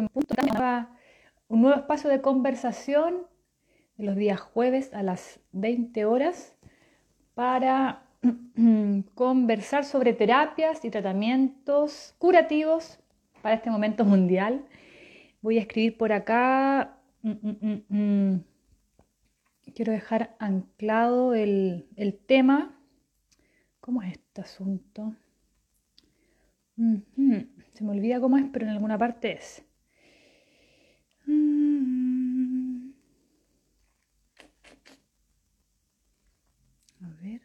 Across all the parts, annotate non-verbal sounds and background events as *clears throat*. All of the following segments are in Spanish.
un nuevo espacio de conversación de los días jueves a las 20 horas para *clears throat* conversar sobre terapias y tratamientos curativos para este momento mundial. Voy a escribir por acá. Mm, mm, mm, Quiero dejar anclado el, el tema. ¿Cómo es este asunto? Se me olvida cómo es, pero en alguna parte es. A ver.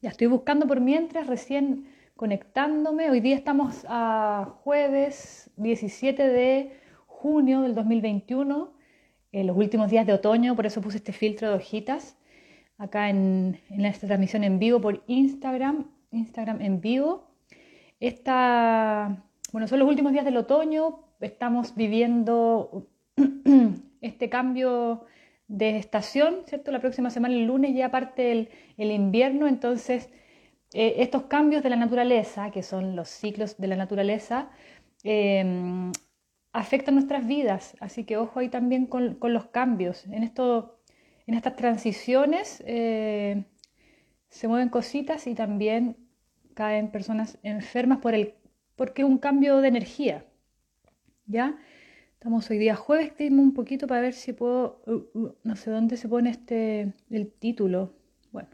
Ya estoy buscando por mientras, recién conectándome. Hoy día estamos a jueves 17 de junio del 2021, en los últimos días de otoño, por eso puse este filtro de hojitas acá en, esta transmisión en vivo por Instagram, Instagram en vivo. Esta, bueno, son los últimos días del otoño, estamos viviendo *clears throat* este cambio de estación, ¿cierto? La próxima semana, el lunes, ya parte el, invierno, entonces eh, estos cambios de la naturaleza, que son los ciclos de la naturaleza, eh, afectan nuestras vidas, así que ojo ahí también con, los cambios. En, esto, en estas transiciones eh, se mueven cositas y también caen personas enfermas por el, porque es un cambio de energía. ¿Ya? Estamos hoy día jueves, tengo un poquito para ver si puedo, uh, uh, no sé dónde se pone este, el título. Bueno.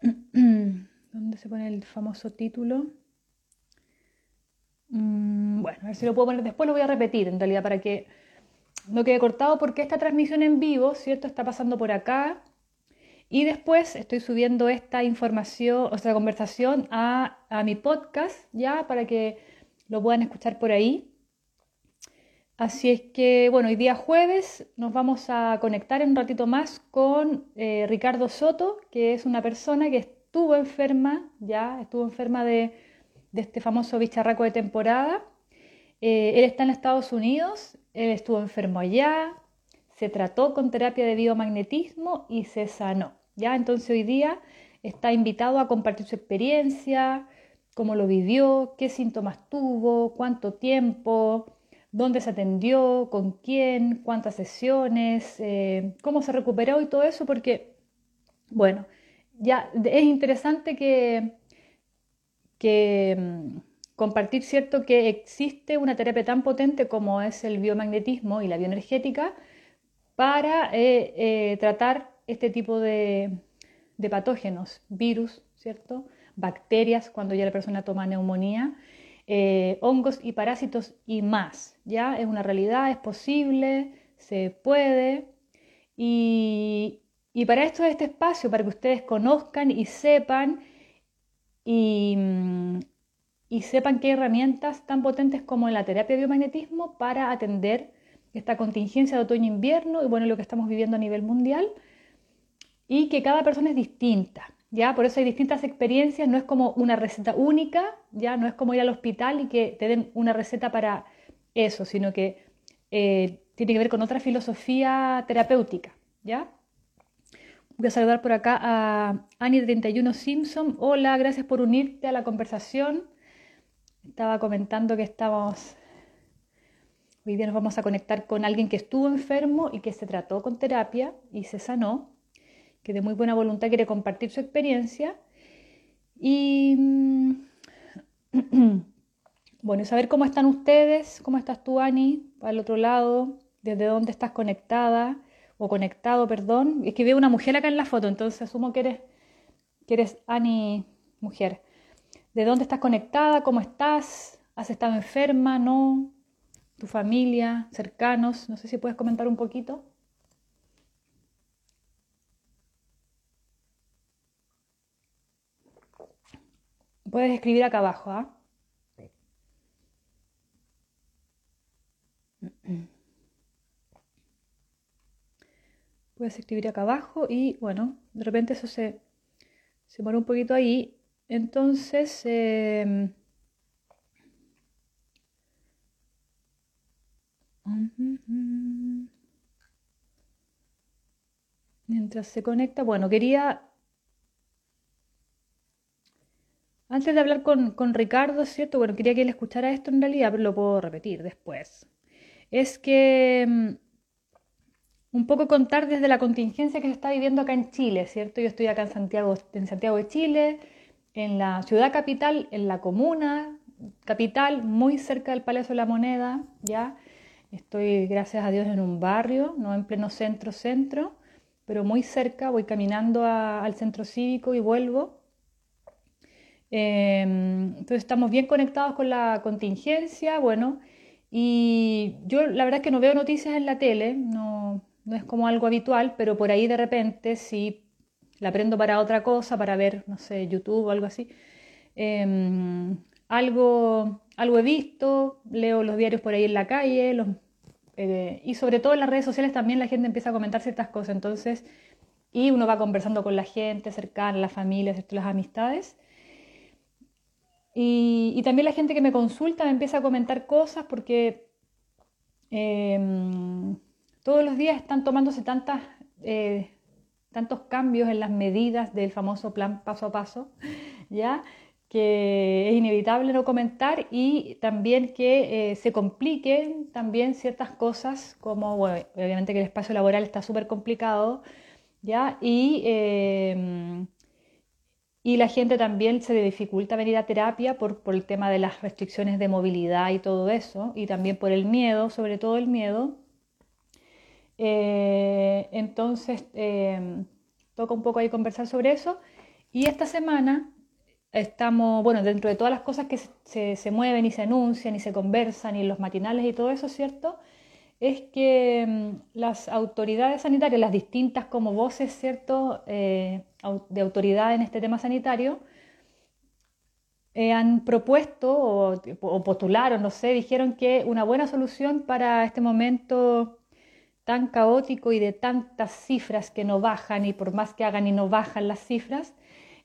*clears throat* ¿Dónde se pone el famoso título? Mm, bueno, a ver si lo puedo poner después, lo voy a repetir en realidad para que no quede cortado porque esta transmisión en vivo, ¿cierto? Está pasando por acá y después estoy subiendo esta información, o sea, conversación a, a mi podcast ya para que lo puedan escuchar por ahí. Así es que, bueno, hoy día jueves nos vamos a conectar en un ratito más con eh, Ricardo Soto, que es una persona que estuvo enferma, ya estuvo enferma de de este famoso bicharraco de temporada. Eh, él está en Estados Unidos, él estuvo enfermo allá, se trató con terapia de biomagnetismo y se sanó. ¿Ya? Entonces hoy día está invitado a compartir su experiencia, cómo lo vivió, qué síntomas tuvo, cuánto tiempo, dónde se atendió, con quién, cuántas sesiones, eh, cómo se recuperó y todo eso, porque, bueno, ya es interesante que que mm, compartir cierto que existe una terapia tan potente como es el biomagnetismo y la bioenergética para eh, eh, tratar este tipo de, patógenos, virus, ¿cierto? Bacterias cuando ya la persona toma neumonía, eh, hongos y parásitos y más. Ya es una realidad, es posible, se puede. Y, y para esto es este espacio, para que ustedes conozcan y sepan Mm, y, sepan hay herramientas tan potentes como la terapia de biomagnetismo para atender esta contingencia de otoño-invierno y bueno, lo que estamos viviendo a nivel mundial y que cada persona es distinta. ¿Ya? Por eso hay distintas experiencias, no es como una receta única, ya no es como ir al hospital y que te den una receta para eso, sino que eh, tiene que ver con otra filosofía terapéutica, ¿ya? Voy a saludar por acá a Annie31 Simpson. Hola, gracias por unirte a la conversación. Estaba comentando que estamos. Hoy día nos vamos a conectar con alguien que estuvo enfermo y que se trató con terapia y se sanó, que de muy buena voluntad quiere compartir su experiencia. Y. Mm, *clears throat* bueno, saber cómo están ustedes, cómo estás tú, Annie, al otro lado, desde dónde estás conectada o conectado, perdón. Es que veo una mujer acá en la foto, entonces asumo que eres, que eres Ani mujer. ¿De dónde estás conectada? ¿Cómo estás? ¿Has estado enferma? ¿No? ¿Tu familia? ¿Cercanos? No sé si puedes comentar un poquito. Puedes escribir acá abajo, ¿ah? puedes escribir acá abajo y bueno, de repente eso se, se muere un poquito ahí. Entonces, em, mientras se conecta, bueno, quería Antes de hablar con, con Ricardo, ¿cierto? Bueno, quería que él escuchara esto en realidad, pero lo puedo repetir después. Es que mm, un poco contar desde la contingencia que se está viviendo acá en Chile, ¿cierto? Yo estoy acá en Santiago, en Santiago de Chile, en la ciudad capital, en la comuna capital, muy cerca del Palacio de la Moneda, ¿ya? Estoy, gracias a Dios, en un barrio, no en pleno centro, centro, pero muy cerca, voy caminando al centro cívico y vuelvo. Em, entonces estamos bien conectados con la contingencia, bueno, y yo la verdad es que no veo noticias en la tele, no, no es como algo habitual, pero por ahí de repente sí la prendo para otra cosa, para ver, no sé, YouTube o algo así. Em, algo, algo he visto, leo los diarios por ahí en la calle, eh, y sobre todo en las redes sociales también la gente empieza a comentar ciertas cosas, entonces, y uno va conversando con la gente cercana, las familias, las amistades. Y, también la gente que me consulta me empieza a comentar cosas porque em, todos los días están tomándose tantas, eh, tantos cambios en las medidas del famoso plan paso a paso, *laughs* ¿ya? que es inevitable no comentar y también que eh, se compliquen también ciertas cosas como, bueno, obviamente que el espacio laboral está súper complicado, ¿ya? Y, em, y la gente también se le dificulta venir a terapia por, por el tema de las restricciones de movilidad y todo eso, y también por el miedo, sobre todo el miedo. Eh, entonces, em, toca un poco ahí conversar sobre eso. Y esta semana estamos, bueno, dentro de todas las cosas que se, mueven y se anuncian y se conversan y los matinales y todo eso, ¿cierto? Es que mm, las autoridades sanitarias, las distintas como voces, ¿cierto?, eh, de autoridad en este tema sanitario, eh, han propuesto o, postularon, no sé, dijeron que una buena solución para este momento tan caótico y de tantas cifras que no bajan y por más que hagan y no bajan las cifras,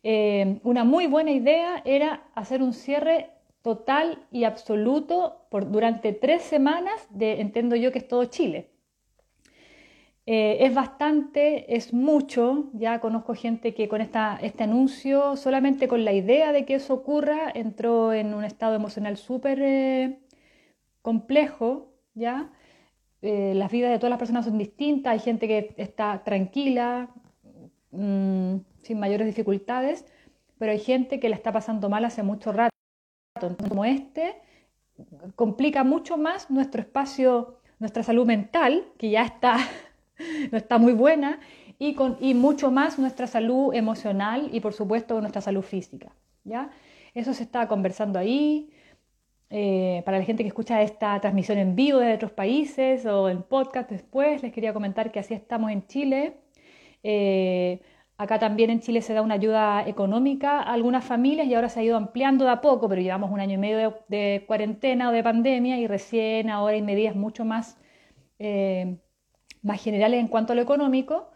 eh, una muy buena idea era hacer un cierre total y absoluto por, durante tres semanas de, entiendo yo que es todo Chile. Eh, es bastante, es mucho, ya conozco gente que con esta, este anuncio, solamente con la idea de que eso ocurra, entró en un estado emocional súper eh, complejo, ¿ya? las vidas de todas las personas son distintas, hay gente que está tranquila, mm, sin mayores dificultades, pero hay gente que la está pasando mal hace mucho rato. Entonces, como este, complica mucho más nuestro espacio, nuestra salud mental, que ya está, *laughs* no *laughs* está muy buena, y, con, y mucho más nuestra salud emocional y por supuesto nuestra salud física. ¿ya? Eso se está conversando ahí. Eh, para la gente que escucha esta transmisión en vivo de otros países o en podcast después, les quería comentar que así estamos en Chile. Eh, Acá también en Chile se da una ayuda económica a algunas familias y ahora se ha ido ampliando de a poco, pero llevamos un año y medio de, cuarentena o de pandemia y recién ahora hay medidas mucho más, eh, más generales en cuanto a lo económico.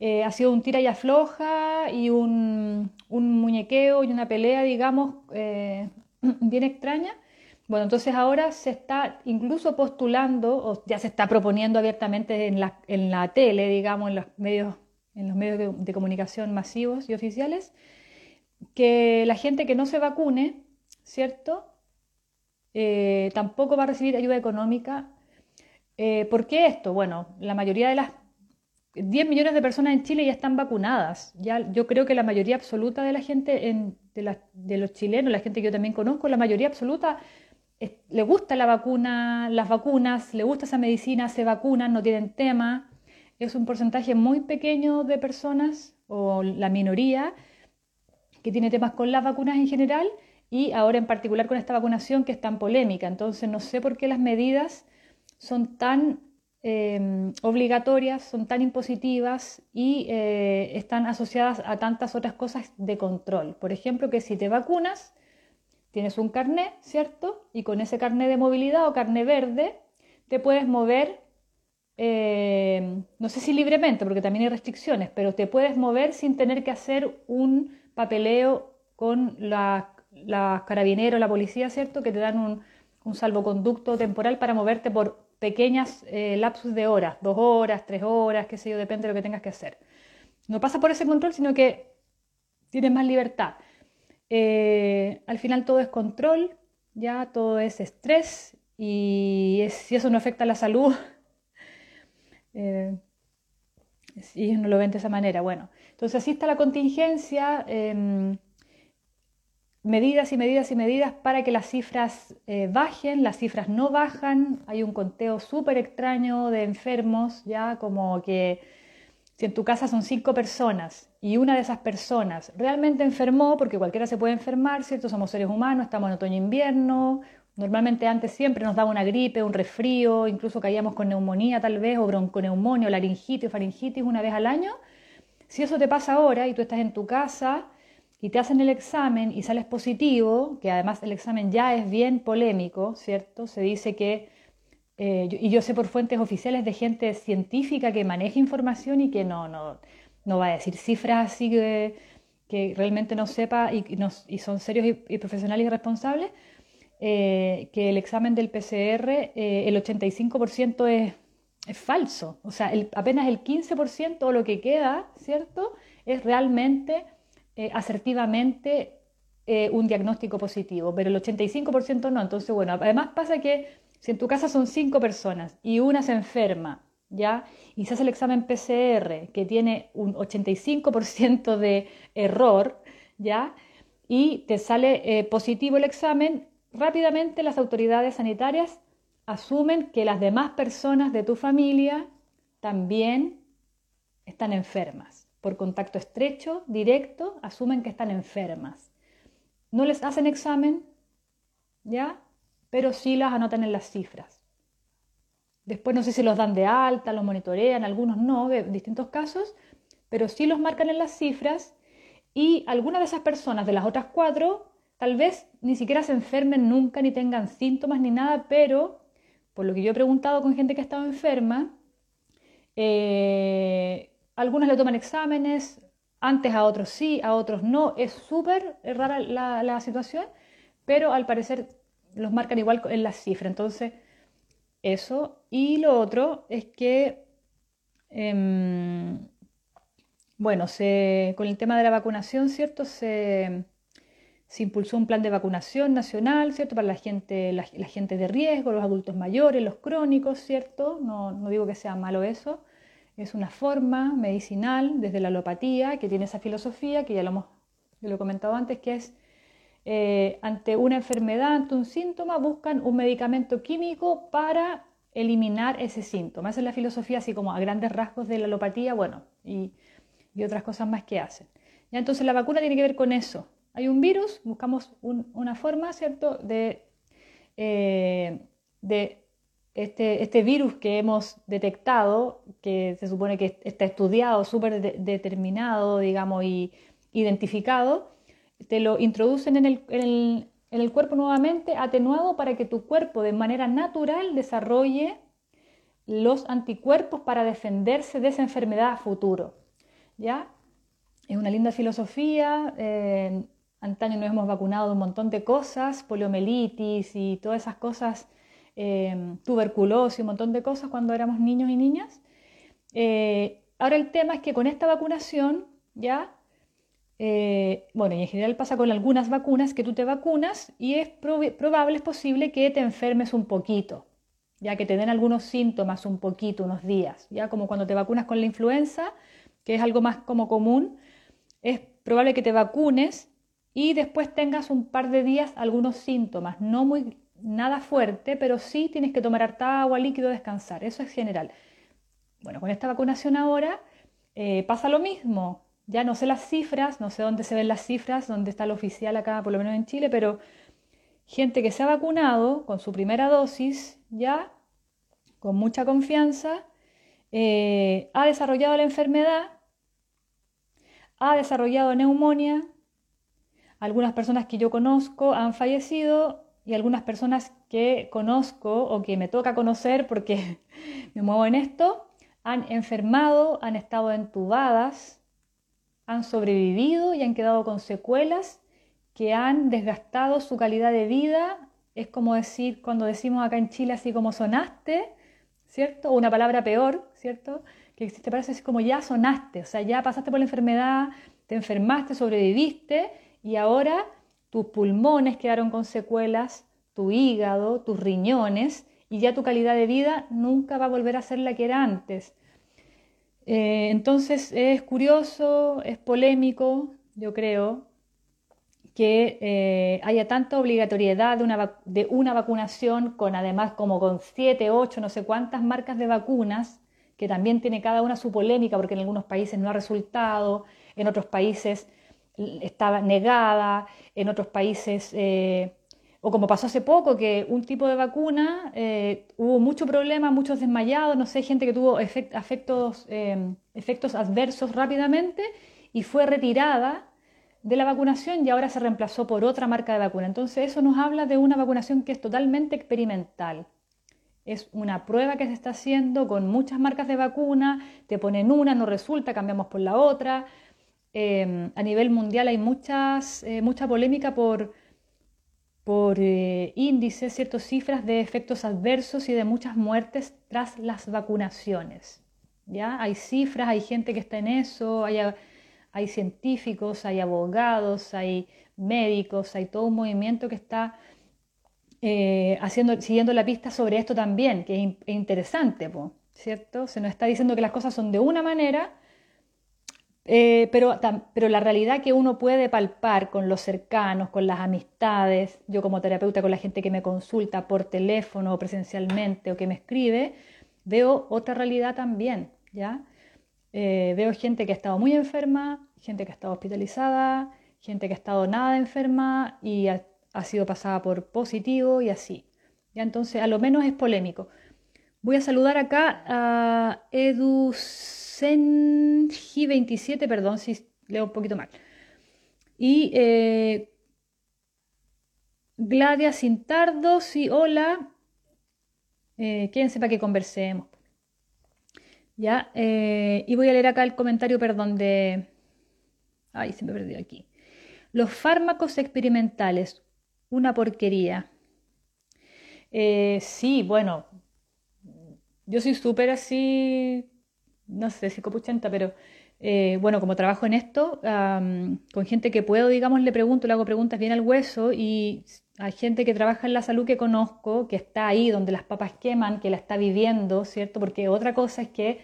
Eh, ha sido un tira y afloja y un, muñequeo y una pelea, digamos, eh, *clears throat* bien extraña. Bueno, entonces ahora se está incluso postulando, o ya se está proponiendo abiertamente en la, en la tele, digamos, en los medios en los medios de, comunicación masivos y oficiales, que la gente que no se vacune, ¿cierto? Eh, tampoco va a recibir ayuda económica. Eh, ¿Por qué esto? Bueno, la mayoría de las 10 millones de personas en Chile ya están vacunadas. Ya, yo creo que la mayoría absoluta de la gente, de, los chilenos, la gente que yo también conozco, la mayoría absoluta le gusta la vacuna, las vacunas, le gusta esa medicina, se vacunan, no tienen tema es un porcentaje muy pequeño de personas o la minoría que tiene temas con las vacunas en general y ahora en particular con esta vacunación que es tan polémica. Entonces no sé por qué las medidas son tan em, obligatorias, son tan impositivas y eh, están asociadas a tantas otras cosas de control. Por ejemplo, que si te vacunas, tienes un carné, ¿cierto? Y con ese carné de movilidad o carné verde, te puedes mover eh, no sé si libremente, porque también hay restricciones, pero te puedes mover sin tener que hacer un papeleo con las la carabineros, la policía, ¿cierto? Que te dan un, salvoconducto temporal para moverte por pequeñas eh, lapsos de horas, dos horas, tres horas, qué sé yo, depende de lo que tengas que hacer. No pasa por ese control, sino que tienes más libertad. eh, al final todo es control, ya todo es estrés y si eso no afecta a la salud, *laughs* eh, si ellos no lo ven de esa manera, bueno, entonces así está la contingencia, em, medidas y medidas y medidas para que las cifras eh, bajen, las cifras no bajan, hay un conteo súper extraño de enfermos, ya como que si en tu casa son cinco personas y una de esas personas realmente enfermó, porque cualquiera se puede enfermar, ¿cierto? Somos seres humanos, estamos en otoño-invierno, normalmente antes siempre nos daba una gripe, un resfrío, incluso caíamos con neumonía tal vez, o bronconeumonía, o laringitis, faringitis una vez al año. Si eso te pasa ahora y tú estás en tu casa, y te hacen el examen y sales positivo, que además el examen ya es bien polémico, ¿cierto? Se dice que, eh, y yo sé por fuentes oficiales de gente científica que maneja información y que no, no, no va a decir cifras así que, que realmente no sepa y, y son serios y, profesionales y responsables, eh, que el examen del PCR, eh, el 85% es, es, falso. O sea, el, apenas el 15% o lo que queda, ¿cierto? Es realmente eh, asertivamente eh, un diagnóstico positivo, pero el 85% no. Entonces, bueno, además pasa que si en tu casa son cinco personas y una se enferma, ¿ya? Y se hace el examen PCR que tiene un 85% de error, ¿ya? Y te sale eh, positivo el examen, rápidamente las autoridades sanitarias asumen que las demás personas de tu familia también están enfermas por contacto estrecho, directo, asumen que están enfermas. No les hacen examen, ¿ya? Pero sí las anotan en las cifras. Después no sé si los dan de alta, los monitorean, algunos no, distintos casos, pero sí los marcan en las cifras y algunas de esas personas, de las otras cuatro, tal vez ni siquiera se enfermen nunca ni tengan síntomas ni nada, pero por lo que yo he preguntado con gente que ha estado enferma, eh, algunos le toman exámenes, antes a otros sí, a otros no. Es súper rara la, situación, pero al parecer los marcan igual en la cifra. Entonces, eso. Y lo otro es que, em, bueno, con el tema de la vacunación, ¿cierto? Se, impulsó un plan de vacunación nacional, ¿cierto? Para la gente, la, gente de riesgo, los adultos mayores, los crónicos, ¿cierto? No, no digo que sea malo eso es una forma medicinal desde la alopatía que tiene esa filosofía que ya lo hemos lo he comentado antes, que es eh, ante una enfermedad, ante un síntoma, buscan un medicamento químico para eliminar ese síntoma. Esa es la filosofía así como a grandes rasgos de la alopatía, bueno, y, otras cosas más que hacen. Ya, entonces la vacuna tiene que ver con eso. Hay un virus, buscamos una forma, ¿cierto?, de, eh, de este, este, virus que hemos detectado, que se supone que está estudiado, súper determinado, digamos, y identificado, te lo introducen en el, en, el, cuerpo nuevamente atenuado para que tu cuerpo de manera natural desarrolle los anticuerpos para defenderse de esa enfermedad a futuro. ¿Ya? Es una linda filosofía. Eh, antaño nos hemos vacunado de un montón de cosas, poliomielitis y todas esas cosas Em, tuberculosis, un montón de cosas cuando éramos niños y niñas. Eh, ahora el tema es que con esta vacunación, ya, eh, bueno, y en general pasa con algunas vacunas, que tú te vacunas y es probable, es posible que te enfermes un poquito, ya que te den algunos síntomas un poquito, unos días, ya como cuando te vacunas con la influenza, que es algo más como común, es probable que te vacunes y después tengas un par de días algunos síntomas, no muy nada fuerte, pero sí tienes que tomar harta agua, líquido, descansar. Eso es general. Bueno, con esta vacunación ahora eh, pasa lo mismo. Ya no sé las cifras, no sé dónde se ven las cifras, dónde está el oficial acá, por lo menos en Chile, pero gente que se ha vacunado con su primera dosis, ya con mucha confianza, eh, ha desarrollado la enfermedad, ha desarrollado neumonía, algunas personas que yo conozco han fallecido y algunas personas que conozco o que me toca conocer porque *laughs* me muevo en esto, han enfermado, han estado entubadas, han sobrevivido y han quedado con secuelas que han desgastado su calidad de vida. Es como decir, cuando decimos acá en Chile así como sonaste, ¿cierto? O una palabra peor, ¿cierto? Que te parece así como ya sonaste, o sea, ya pasaste por la enfermedad, te enfermaste, sobreviviste y ahora tus pulmones quedaron con secuelas, tu hígado, tus riñones, y ya tu calidad de vida nunca va a volver a ser la que era antes. Eh, entonces es curioso, es polémico, yo creo, que eh, haya tanta obligatoriedad de una, de una, vacunación con además como con siete, ocho, no sé cuántas marcas de vacunas, que también tiene cada una su polémica porque en algunos países no ha resultado, en otros países estaba negada, en otros países, eh, o como pasó hace poco, que un tipo de vacuna eh, hubo mucho problema, muchos desmayados, no sé, gente que tuvo efectos, efectos adversos rápidamente y fue retirada de la vacunación y ahora se reemplazó por otra marca de vacuna. Entonces eso nos habla de una vacunación que es totalmente experimental. Es una prueba que se está haciendo con muchas marcas de vacuna, te ponen una, no resulta, cambiamos por la otra. Em, a nivel mundial hay eh, mucha polémica por, por eh, índices, ciertas cifras de efectos adversos y de muchas muertes tras las vacunaciones. ¿ya? Hay cifras, hay gente que está en eso, hay hay científicos, hay abogados, hay médicos, hay todo un movimiento que está eh, haciendo, siguiendo la pista sobre esto también, que es, interesante, ¿cierto? Se nos está diciendo que las cosas son de una manera, eh, pero, pero la realidad que uno puede palpar con los cercanos, con las amistades, yo como terapeuta con la gente que me consulta por teléfono o presencialmente o que me escribe, veo otra realidad también, ¿ya? Eh, veo gente que ha estado muy enferma, gente que ha estado hospitalizada, gente que ha estado nada enferma y ha, sido pasada por positivo y así. ¿Ya? Entonces, a lo menos es polémico. Voy a saludar acá a EduSenji27, perdón si leo un poquito mal. Y eh, Gladia Cintardo, sí, hola. Eh, quédense para que conversemos. ¿Ya? Eh, y voy a leer acá el comentario, perdón, de... Ay, se me perdió aquí. Los fármacos experimentales, una porquería. Eh, sí, bueno, yo soy súper así, no sé, psicopuchenta, pero eh, bueno, como trabajo en esto, con gente que puedo, digamos, le pregunto, le hago preguntas bien al hueso y hay gente que trabaja en la salud que conozco, que está ahí donde las papas queman, que la está viviendo, ¿cierto? Porque otra cosa es que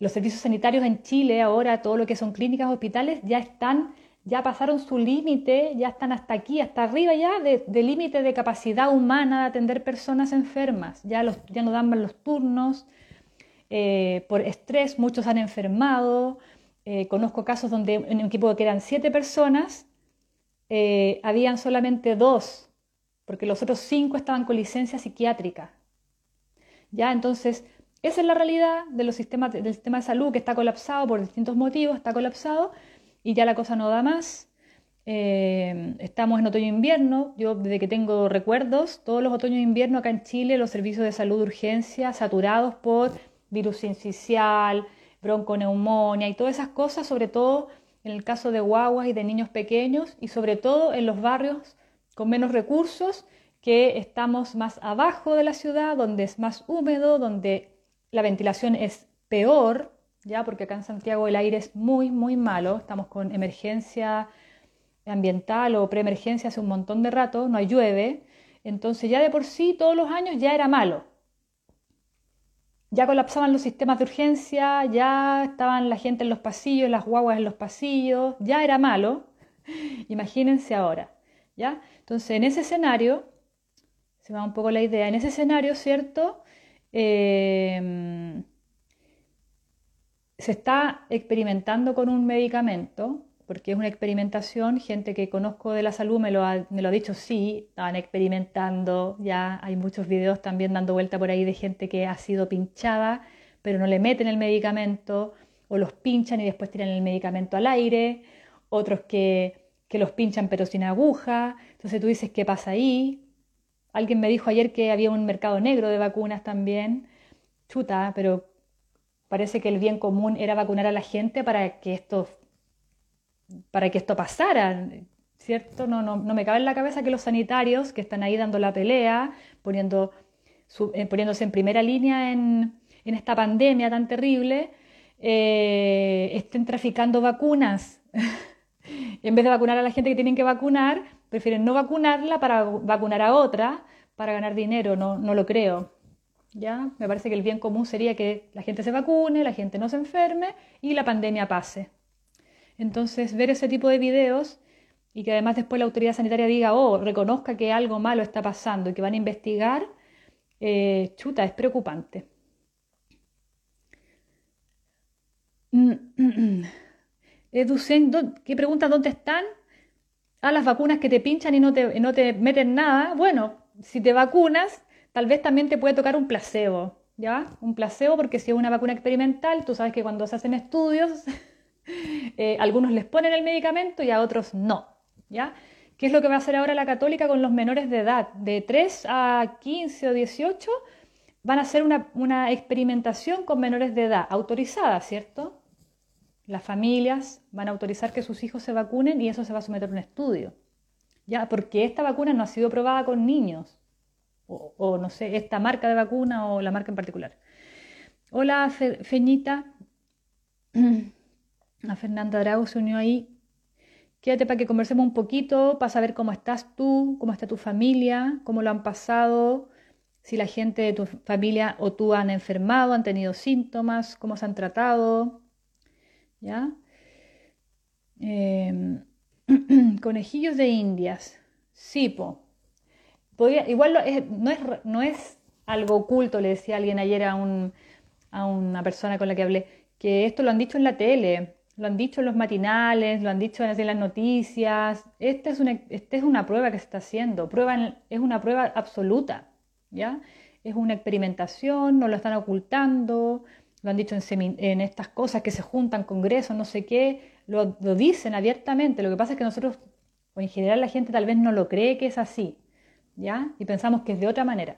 los servicios sanitarios en Chile ahora, todo lo que son clínicas, hospitales, ya están, ya pasaron su límite, ya están hasta aquí, hasta arriba ya de, límite de capacidad humana de atender personas enfermas. Ya, los, ya no dan los turnos, eh, por estrés muchos han enfermado. Eh, conozco casos donde en un equipo que eran siete personas, eh, habían solamente dos, porque los otros cinco estaban con licencia psiquiátrica. Ya, entonces, esa es la realidad de los sistemas, del sistema de salud que está colapsado por distintos motivos, está colapsado y ya la cosa no da más. Eh, estamos en otoño-invierno. Yo desde que tengo recuerdos, todos los otoños e invierno acá en Chile, los servicios de salud de urgencia saturados por virus sincicial, bronconeumonía y todas esas cosas, sobre todo en el caso de guaguas y de niños pequeños y sobre todo en los barrios con menos recursos que estamos más abajo de la ciudad, donde es más húmedo, donde la ventilación es peor, ya porque acá en Santiago el aire es muy, muy malo, estamos con emergencia ambiental o preemergencia hace un montón de rato, no hay llueve, entonces ya de por sí todos los años ya era malo. Ya colapsaban los sistemas de urgencia, ya estaban la gente en los pasillos, las guaguas en los pasillos, ya era malo. *laughs* Imagínense ahora, ¿ya? Entonces, en ese escenario, se va un poco la idea, en ese escenario, ¿cierto? Em, se está experimentando con un medicamento, porque es una experimentación, gente que conozco de la salud me lo ha, me lo ha dicho, sí, estaban experimentando, ya hay muchos videos también dando vuelta por ahí de gente que ha sido pinchada, pero no le meten el medicamento, o los pinchan y después tiran el medicamento al aire, otros que, que los pinchan pero sin aguja, entonces tú dices, ¿qué pasa ahí? Alguien me dijo ayer que había un mercado negro de vacunas también. Chuta, pero parece que el bien común era vacunar a la gente para que esto, para que esto pasara, ¿cierto? No, no, no me cabe en la cabeza que los sanitarios que están ahí dando la pelea, poniendo, eh, poniéndose en primera línea en, en esta pandemia tan terrible, eh, estén traficando vacunas. *laughs* en vez de vacunar a la gente que tienen que vacunar, prefieren no vacunarla para vacunar a otra, para ganar dinero, no, no lo creo. ¿Ya? Me parece que el bien común sería que la gente se vacune, la gente no se enferme y la pandemia pase. Entonces, ver ese tipo de videos y que además después la autoridad sanitaria diga, oh, reconozca que algo malo está pasando y que van a investigar, eh, chuta, es preocupante. Educen, ¿qué pregunta dónde están? a las vacunas que te pinchan y no te, no te meten nada, bueno, si te vacunas, tal vez también te puede tocar un placebo, ¿ya? Un placebo porque si es una vacuna experimental, tú sabes que cuando se hacen estudios, *laughs* eh, algunos les ponen el medicamento y a otros no, ¿ya? ¿Qué es lo que va a hacer ahora la católica con los menores de edad? De 3 a 15 o 18 van a hacer una, una experimentación con menores de edad, autorizada, ¿cierto? las familias van a autorizar que sus hijos se vacunen y eso se va a someter a un estudio. Ya, porque esta vacuna no ha sido probada con niños, o, no sé, esta marca de vacuna o la marca en particular. Hola, Feñita. *clears throat* A Fernanda Drago se unió ahí. Quédate para que conversemos un poquito, para saber cómo estás tú, cómo está tu familia, cómo lo han pasado, si la gente de tu familia o tú han enfermado, han tenido síntomas, cómo se han tratado. ¿ya? Em, *clears throat* conejillos de indias, sipo. Igual no, es, no es algo oculto, le decía alguien ayer a, un, a una persona con la que hablé, que esto lo han dicho en la tele, lo han dicho en los matinales, lo han dicho en las noticias. Esta es una, esta es una prueba que se está haciendo, prueba, es una prueba absoluta, ¿ya? Es una experimentación, no lo están ocultando, lo han dicho en, estas cosas que se juntan, congresos, no sé qué, lo, dicen abiertamente. Lo que pasa es que nosotros, o en general la gente tal vez no lo cree que es así, ¿ya? Y pensamos que es de otra manera.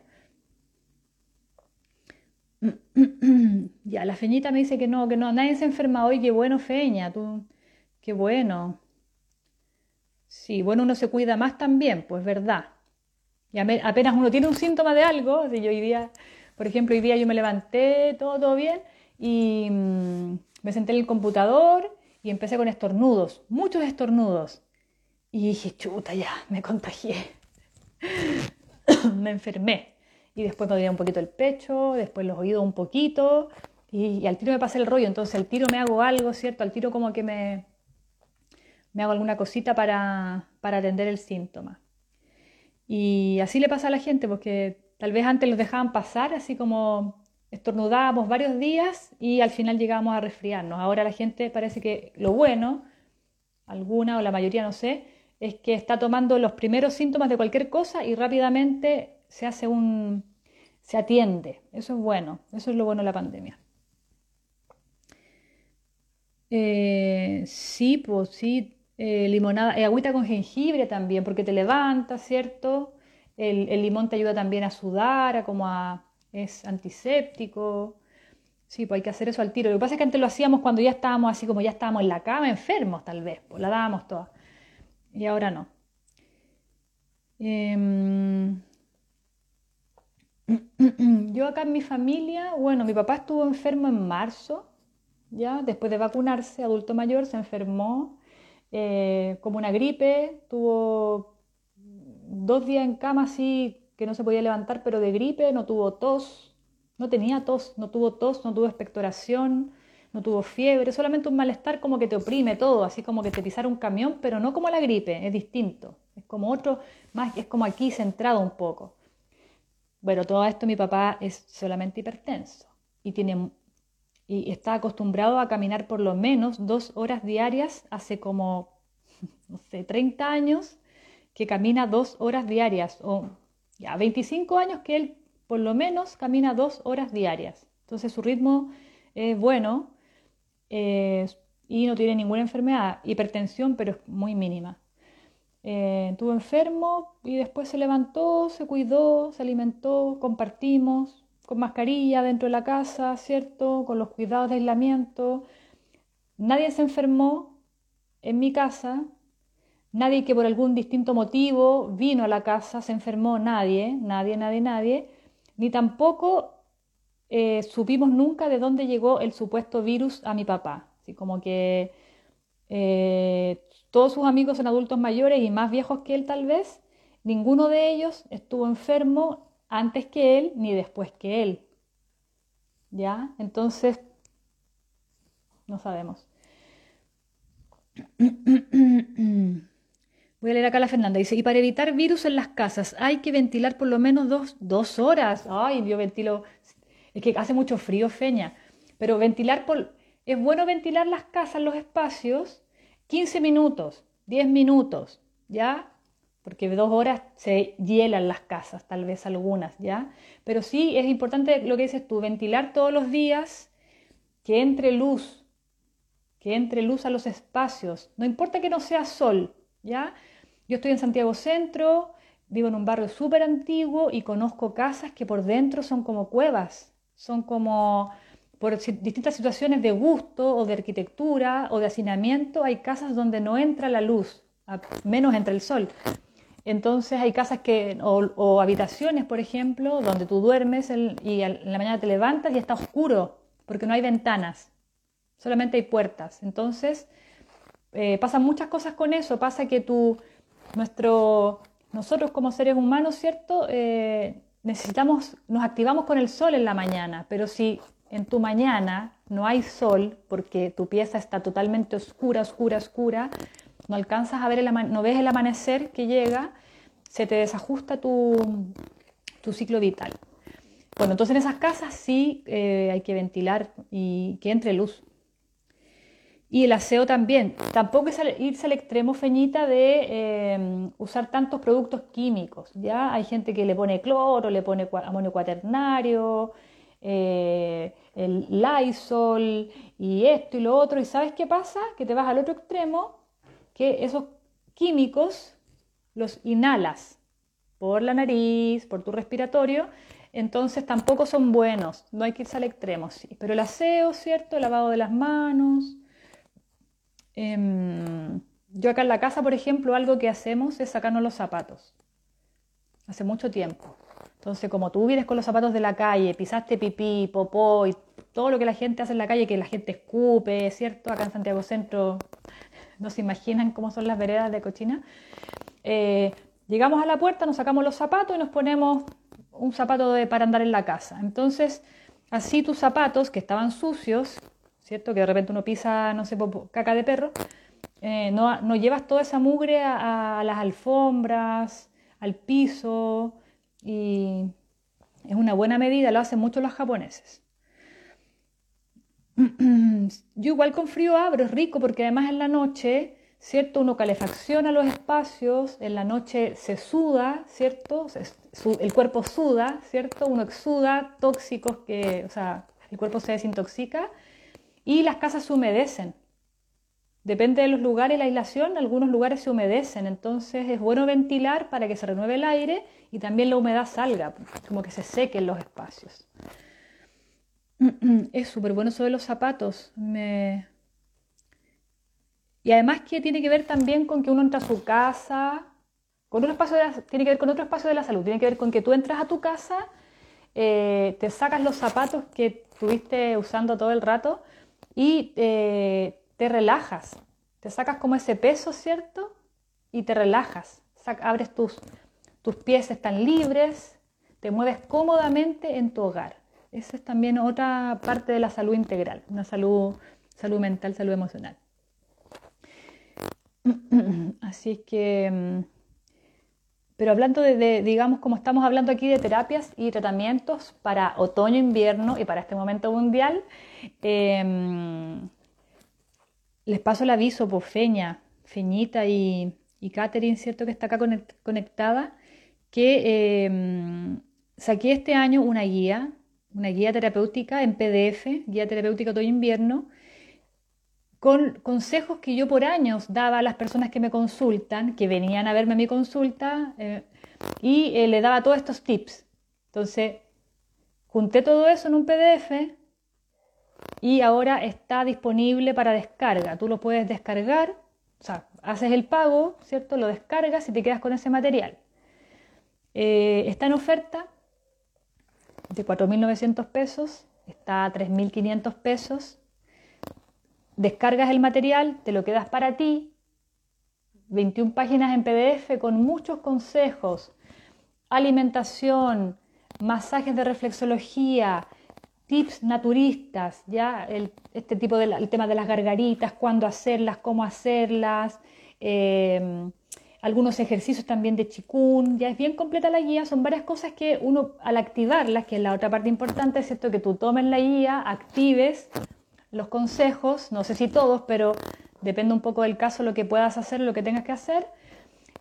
*clears throat* ya, la feñita me dice que no, que no, nadie se enferma hoy, qué bueno, feña, tú, qué bueno. Sí, bueno, uno se cuida más también, pues verdad. Y apenas uno tiene un síntoma de algo, si yo hoy día por ejemplo, hoy día yo me levanté, todo, todo bien, y mm, me senté en el computador y empecé con estornudos, muchos estornudos. Y dije, chuta, ya, me contagié. *coughs* me enfermé. Y después me dolía un poquito el pecho, después los oídos un poquito, y, al tiro me pasé el rollo. Entonces al tiro me hago algo, ¿cierto? Al tiro como que me, me hago alguna cosita para, para atender el síntoma. Y así le pasa a la gente, porque Tal vez antes los dejaban pasar, así como estornudábamos varios días y al final llegábamos a resfriarnos. Ahora la gente parece que lo bueno, alguna o la mayoría no sé, es que está tomando los primeros síntomas de cualquier cosa y rápidamente se hace un se atiende. Eso es bueno, eso es lo bueno de la pandemia. Eh, sí, pues sí, eh, limonada, eh, agüita con jengibre también, porque te levanta, ¿cierto? El, limón te ayuda también a sudar, a como a, es antiséptico. Sí, pues hay que hacer eso al tiro. Lo que pasa es que antes lo hacíamos cuando ya estábamos así como ya estábamos en la cama, enfermos tal vez, pues la dábamos toda. Y ahora no. Em, *clears throat* yo acá en mi familia, bueno, mi papá estuvo enfermo en marzo, ya, después de vacunarse, adulto mayor, se enfermó eh, como una gripe, tuvo dos días en cama así que no se podía levantar, pero de gripe, no tuvo tos, no tenía tos, no tuvo tos, no tuvo expectoración, no tuvo fiebre, solamente un malestar como que te oprime todo, así como que te pisara un camión, pero no como la gripe, es distinto, es como otro, más es como aquí centrado un poco. Bueno, todo esto mi papá es solamente hipertenso y tiene y está acostumbrado a caminar por lo menos dos horas diarias hace como, *laughs* no sé, 30 años que camina dos horas diarias, o ya 25 años que él por lo menos camina dos horas diarias. Entonces su ritmo es bueno eh, y no tiene ninguna enfermedad, hipertensión, pero es muy mínima. Eh, estuvo enfermo y después se levantó, se cuidó, se alimentó, compartimos con mascarilla dentro de la casa, ¿cierto? Con los cuidados de aislamiento. Nadie se enfermó en mi casa, Nadie que por algún distinto motivo vino a la casa, se enfermó, nadie, nadie, nadie, nadie, ni tampoco eh, supimos nunca de dónde llegó el supuesto virus a mi papá. Así como que eh, todos sus amigos son adultos mayores y más viejos que él tal vez, ninguno de ellos estuvo enfermo antes que él ni después que él. ¿Ya? Entonces, no sabemos. *clears throat* Voy a leer acá la Fernanda. Dice, y para evitar virus en las casas hay que ventilar por lo menos dos, dos horas. Ay, yo ventilo. Es que hace mucho frío, Feña. Pero ventilar por... Es bueno ventilar las casas, los espacios, 15 minutos, 10 minutos, ¿ya? Porque dos horas se hielan las casas, tal vez algunas, ¿ya? Pero sí es importante lo que dices tú, ventilar todos los días, que entre luz, que entre luz a los espacios. No importa que no sea sol, ¿ya? Yo estoy en Santiago Centro, vivo en un barrio súper antiguo y conozco casas que por dentro son como cuevas, son como por distintas situaciones de gusto o de arquitectura o de hacinamiento, hay casas donde no entra la luz, menos entra el sol. Entonces hay casas que, o, habitaciones, por ejemplo, donde tú duermes y en la mañana te levantas y está oscuro, porque no hay ventanas, solamente hay puertas. Entonces eh, pasan muchas cosas con eso, pasa que tú, nuestro, nosotros como seres humanos, ¿cierto? Eh, necesitamos, nos activamos con el sol en la mañana, pero si en tu mañana no hay sol porque tu pieza está totalmente oscura, oscura, oscura, no alcanzas a ver el no ves el amanecer que llega, se te desajusta tu, tu ciclo vital. Bueno, entonces en esas casas sí eh, hay que ventilar y que entre luz. Y el aseo también. Tampoco es irse al extremo, Feñita, de em, usar tantos productos químicos. ¿ya? Hay gente que le pone cloro, le pone amonio cuaternario, eh, el Lysol y esto y lo otro. ¿Y sabes qué pasa? Que te vas al otro extremo, que esos químicos los inhalas por la nariz, por tu respiratorio, entonces tampoco son buenos, no hay que irse al extremo, sí. Pero el aseo, ¿cierto? El lavado de las manos. Em, yo acá en la casa, por ejemplo, algo que hacemos es sacarnos los zapatos. Hace mucho tiempo. Entonces, como tú vienes con los zapatos de la calle, pisaste pipí, popó y todo lo que la gente hace en la calle, que la gente escupe, ¿cierto? Acá en Santiago Centro no se imaginan cómo son las veredas de cochina. Eh, llegamos a la puerta, nos sacamos los zapatos y nos ponemos un zapato de, para andar en la casa. Entonces, así tus zapatos que estaban sucios, ¿cierto? Que de repente uno pisa, no sé, caca de perro, eh, no, llevas toda esa mugre a las alfombras, al piso, y es una buena medida, lo hacen mucho los japoneses. *clears throat* Yo igual con frío abro, es rico porque además en la noche, ¿cierto? Uno calefacciona los espacios, en la noche se suda, ¿cierto? El cuerpo suda, ¿cierto? Uno exuda tóxicos que, o sea, el cuerpo se desintoxica y las casas se humedecen. Depende de los lugares, la aislación, algunos lugares se humedecen, entonces es bueno ventilar para que se renueve el aire y también la humedad salga, como que se sequen los espacios. *clears throat* Es súper bueno de los zapatos. Y además que tiene que ver también con que uno entra a su casa, con un espacio tiene que ver con otro espacio de la salud, tiene que ver con que tú entras a tu casa, eh, te sacas los zapatos que estuviste usando todo el rato y eh, te relajas, te sacas como ese peso, ¿cierto? Y te relajas, abres tus, tus pies, están libres, te mueves cómodamente en tu hogar. Esa es también otra parte de la salud integral, una salud, salud mental, salud emocional. *clears throat* Así que, mm, pero hablando de, digamos, como estamos hablando aquí de terapias y tratamientos para otoño, invierno y para este momento mundial, eh, les paso el aviso por Feña, Feñita y, y Catherine, ¿cierto? Que está acá conectada, que em, saqué este año una guía, una guía terapéutica en PDF, guía terapéutica todo invierno, con consejos que yo por años daba a las personas que me consultan, que venían a verme a mi consulta, eh, y eh, le daba todos estos tips. Entonces, junté todo eso en un PDF y ahora está disponible para descarga. Tú lo puedes descargar, o sea, haces el pago, ¿cierto? Lo descargas y te quedas con ese material. Eh, está en oferta de 4.900 pesos, está a 3.500 pesos. Descargas el material, te lo quedas para ti. 21 páginas en PDF con muchos consejos, alimentación, masajes de reflexología, tips naturistas, ya este tipo de el tema de las gargaritas, cuándo hacerlas, cómo hacerlas, em, algunos ejercicios también de chikun, ya es bien completa la guía, son varias cosas que uno al activarlas, que es la otra parte importante, es cierto que tú tomes la guía, actives los consejos, no sé si todos, pero depende un poco del caso, lo que puedas hacer, lo que tengas que hacer,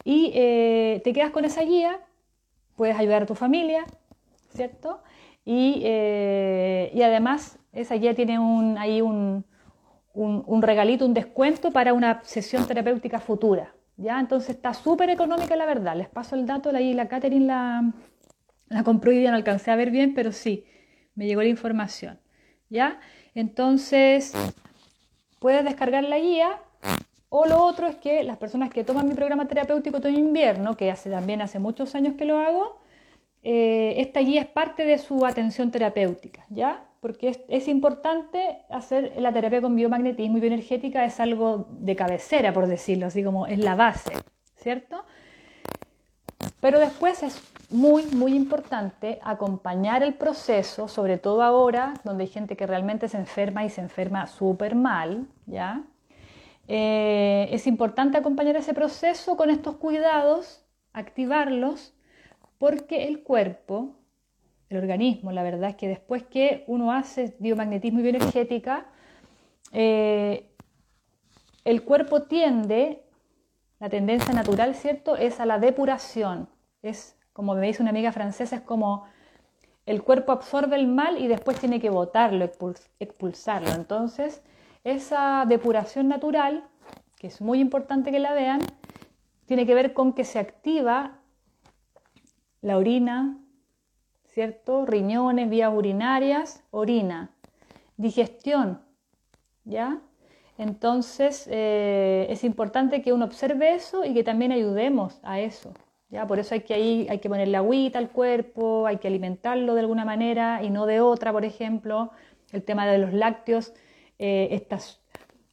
y eh, te quedas con esa guía, puedes ayudar a tu familia, ¿cierto? Eh, y, además esa guía tiene un, ahí un, un, regalito, un descuento para una sesión terapéutica futura. ¿ya? Entonces está súper económica la verdad. Les paso el dato, ahí la Catherine la, la compró y ya no alcancé a ver bien, pero sí, me llegó la información. ¿ya? Entonces, puedes descargar la guía o lo otro es que las personas que toman mi programa terapéutico todo invierno, que hace también hace muchos años que lo hago, eh, esta guía es parte de su atención terapéutica, ¿ya? Porque es, importante hacer la terapia con biomagnetismo y bioenergética, es algo de cabecera, por decirlo así, como es la base, ¿cierto? Pero después es muy, muy importante acompañar el proceso, sobre todo ahora, donde hay gente que realmente se enferma y se enferma súper mal, ¿ya? Eh, es importante acompañar ese proceso con estos cuidados, activarlos porque el cuerpo, el organismo, la verdad es que después que uno hace biomagnetismo y bioenergética, eh, el cuerpo tiende, la tendencia natural, ¿cierto?, es a la depuración. Es, como me dice una amiga francesa, es como el cuerpo absorbe el mal y después tiene que botarlo, expulsarlo. Entonces, esa depuración natural, que es muy importante que la vean, tiene que ver con que se activa la orina, ¿cierto? Riñones, vías urinarias, orina. Digestión, ¿ya? Entonces eh, es importante que uno observe eso y que también ayudemos a eso. ¿Ya? Por eso hay que, ahí, hay que ponerle agüita al cuerpo, hay que alimentarlo de alguna manera y no de otra, por ejemplo. El tema de los lácteos, eh,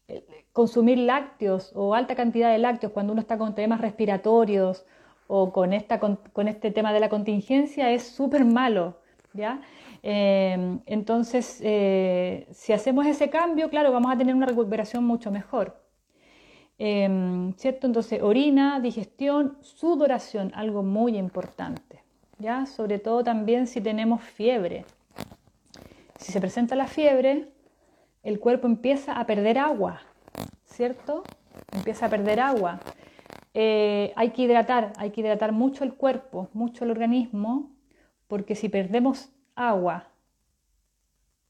eh, consumir lácteos o alta cantidad de lácteos cuando uno está con temas respiratorios o con, esta, con, este tema de la contingencia es súper malo, ¿ya? Em, entonces, eh, si hacemos ese cambio, claro, vamos a tener una recuperación mucho mejor. Em, ¿Cierto? Entonces, orina, digestión, sudoración, algo muy importante, ¿ya? Sobre todo también si tenemos fiebre. Si se presenta la fiebre, el cuerpo empieza a perder agua, ¿cierto? Empieza a perder agua. Eh, hay que hidratar, hay que hidratar mucho el cuerpo, mucho el organismo, porque si perdemos agua,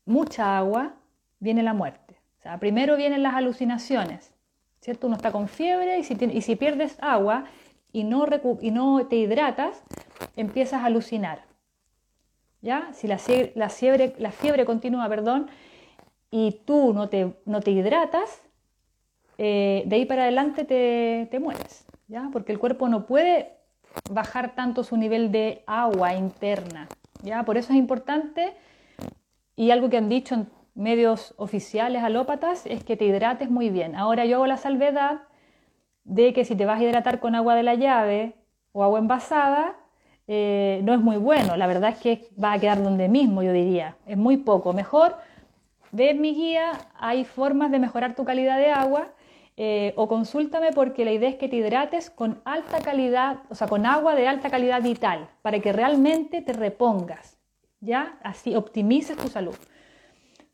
mucha agua, viene la muerte. O sea, primero vienen las alucinaciones, ¿cierto? Uno está con fiebre y si, pierdes agua y no, te hidratas, empiezas a alucinar. ¿Ya? Si la, fiebre, la continúa, perdón, y tú no te, no te hidratas, eh, de ahí para adelante te, te mueres. ¿ya? Porque el cuerpo no puede bajar tanto su nivel de agua interna, ¿ya? Por eso es importante y algo que han dicho medios oficiales alópatas es que te hidrates muy bien. Ahora yo hago la salvedad de que si te vas a hidratar con agua de la llave o agua envasada, eh, no es muy bueno. La verdad es que va a quedar donde mismo, yo diría. Es muy poco. Mejor, ve mi guía, hay formas de mejorar tu calidad de agua eh, o consúltame porque la idea es que te hidrates con alta calidad, o sea, con agua de alta calidad vital, para que realmente te repongas, ¿ya? Así optimices tu salud.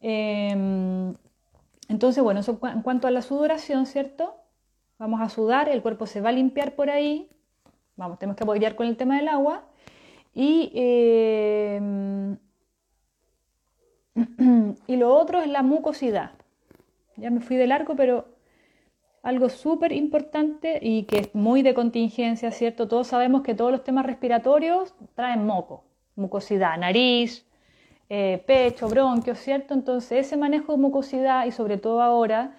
Em, entonces, bueno, en cuanto a la sudoración, ¿cierto? Vamos a sudar, el cuerpo se va a limpiar por ahí, vamos, tenemos que apoyar con el tema del agua. Y, em, *clears throat* y lo otro es la mucosidad. Ya me fui de largo, pero algo súper importante y que es muy de contingencia, ¿cierto? Todos sabemos que todos los temas respiratorios traen moco, mucosidad, nariz, eh, pecho, bronquios, ¿cierto? Entonces ese manejo de mucosidad y sobre todo ahora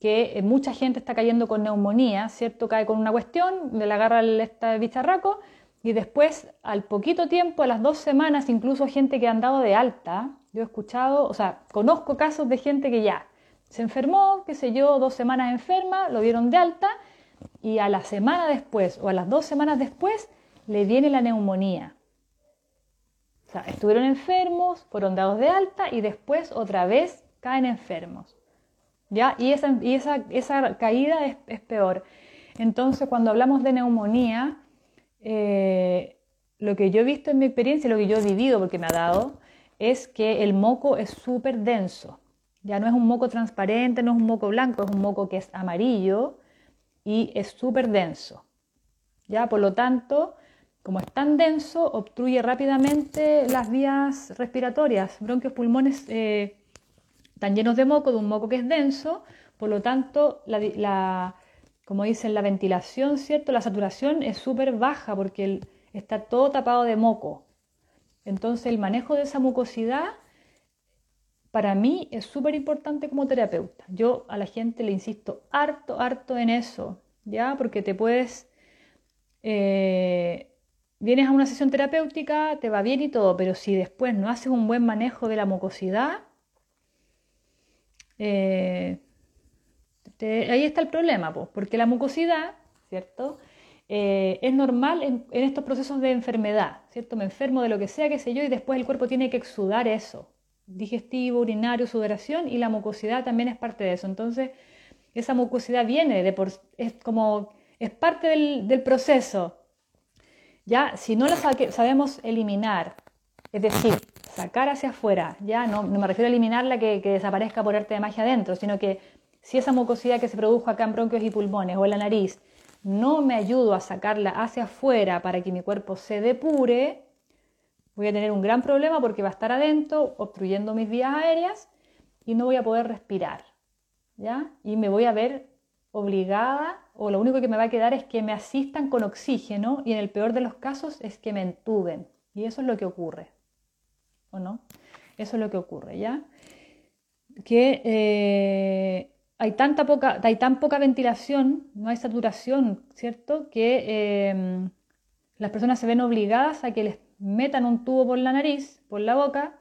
que eh, mucha gente está cayendo con neumonía, ¿cierto? Cae con una cuestión, le agarra el este bicharraco y después al poquito tiempo, a las dos semanas, incluso gente que ha andado de alta, yo he escuchado, o sea, conozco casos de gente que ya se enfermó, qué sé yo, dos semanas enferma, lo dieron de alta y a la semana después o a las dos semanas después le viene la neumonía. O sea, estuvieron enfermos, fueron dados de alta y después otra vez caen enfermos. ¿Ya? Y esa, y esa, esa caída es, es, peor. Entonces, cuando hablamos de neumonía, eh, lo que yo he visto en mi experiencia, lo que yo he vivido porque me ha dado, es que el moco es súper denso. Ya no es un moco transparente, no es un moco blanco, es un moco que es amarillo y es súper denso. Ya, por lo tanto, como es tan denso, obstruye rápidamente las vías respiratorias. Bronquios, pulmones eh, están llenos de moco, de un moco que es denso, por lo tanto, como dicen, la ventilación, ¿cierto? La saturación es súper baja porque está todo tapado de moco. Entonces, el manejo de esa mucosidad para mí es súper importante como terapeuta. Yo a la gente le insisto harto, harto en eso, ¿ya? Porque te puedes... Eh, vienes a una sesión terapéutica, te va bien y todo, pero si después no haces un buen manejo de la mucosidad, eh, ahí está el problema, pues, porque la mucosidad, ¿cierto? Eh, es normal en, estos procesos de enfermedad, ¿cierto? Me enfermo de lo que sea, qué sé yo, y después el cuerpo tiene que exudar eso digestivo, urinario, sudoración y la mucosidad también es parte de eso. Entonces, esa mucosidad viene de por, es como, es parte del, proceso. Ya, si no la sabemos eliminar, es decir, sacar hacia afuera, ya no, me refiero a eliminarla que, que, desaparezca por arte de magia adentro, sino que si esa mucosidad que se produjo acá en bronquios y pulmones o en la nariz no me ayudo a sacarla hacia afuera para que mi cuerpo se depure, voy a tener un gran problema porque va a estar adentro, obstruyendo mis vías aéreas y no voy a poder respirar. ¿ya? Y me voy a ver obligada, o lo único que me va a quedar es que me asistan con oxígeno y en el peor de los casos es que me entuben. Y eso es lo que ocurre. ¿O no? Eso es lo que ocurre, ¿ya? Que eh, hay, tanta poca, hay tan poca ventilación, no hay saturación, ¿cierto? Que eh, las personas se ven obligadas a que les metan un tubo por la nariz, por la boca,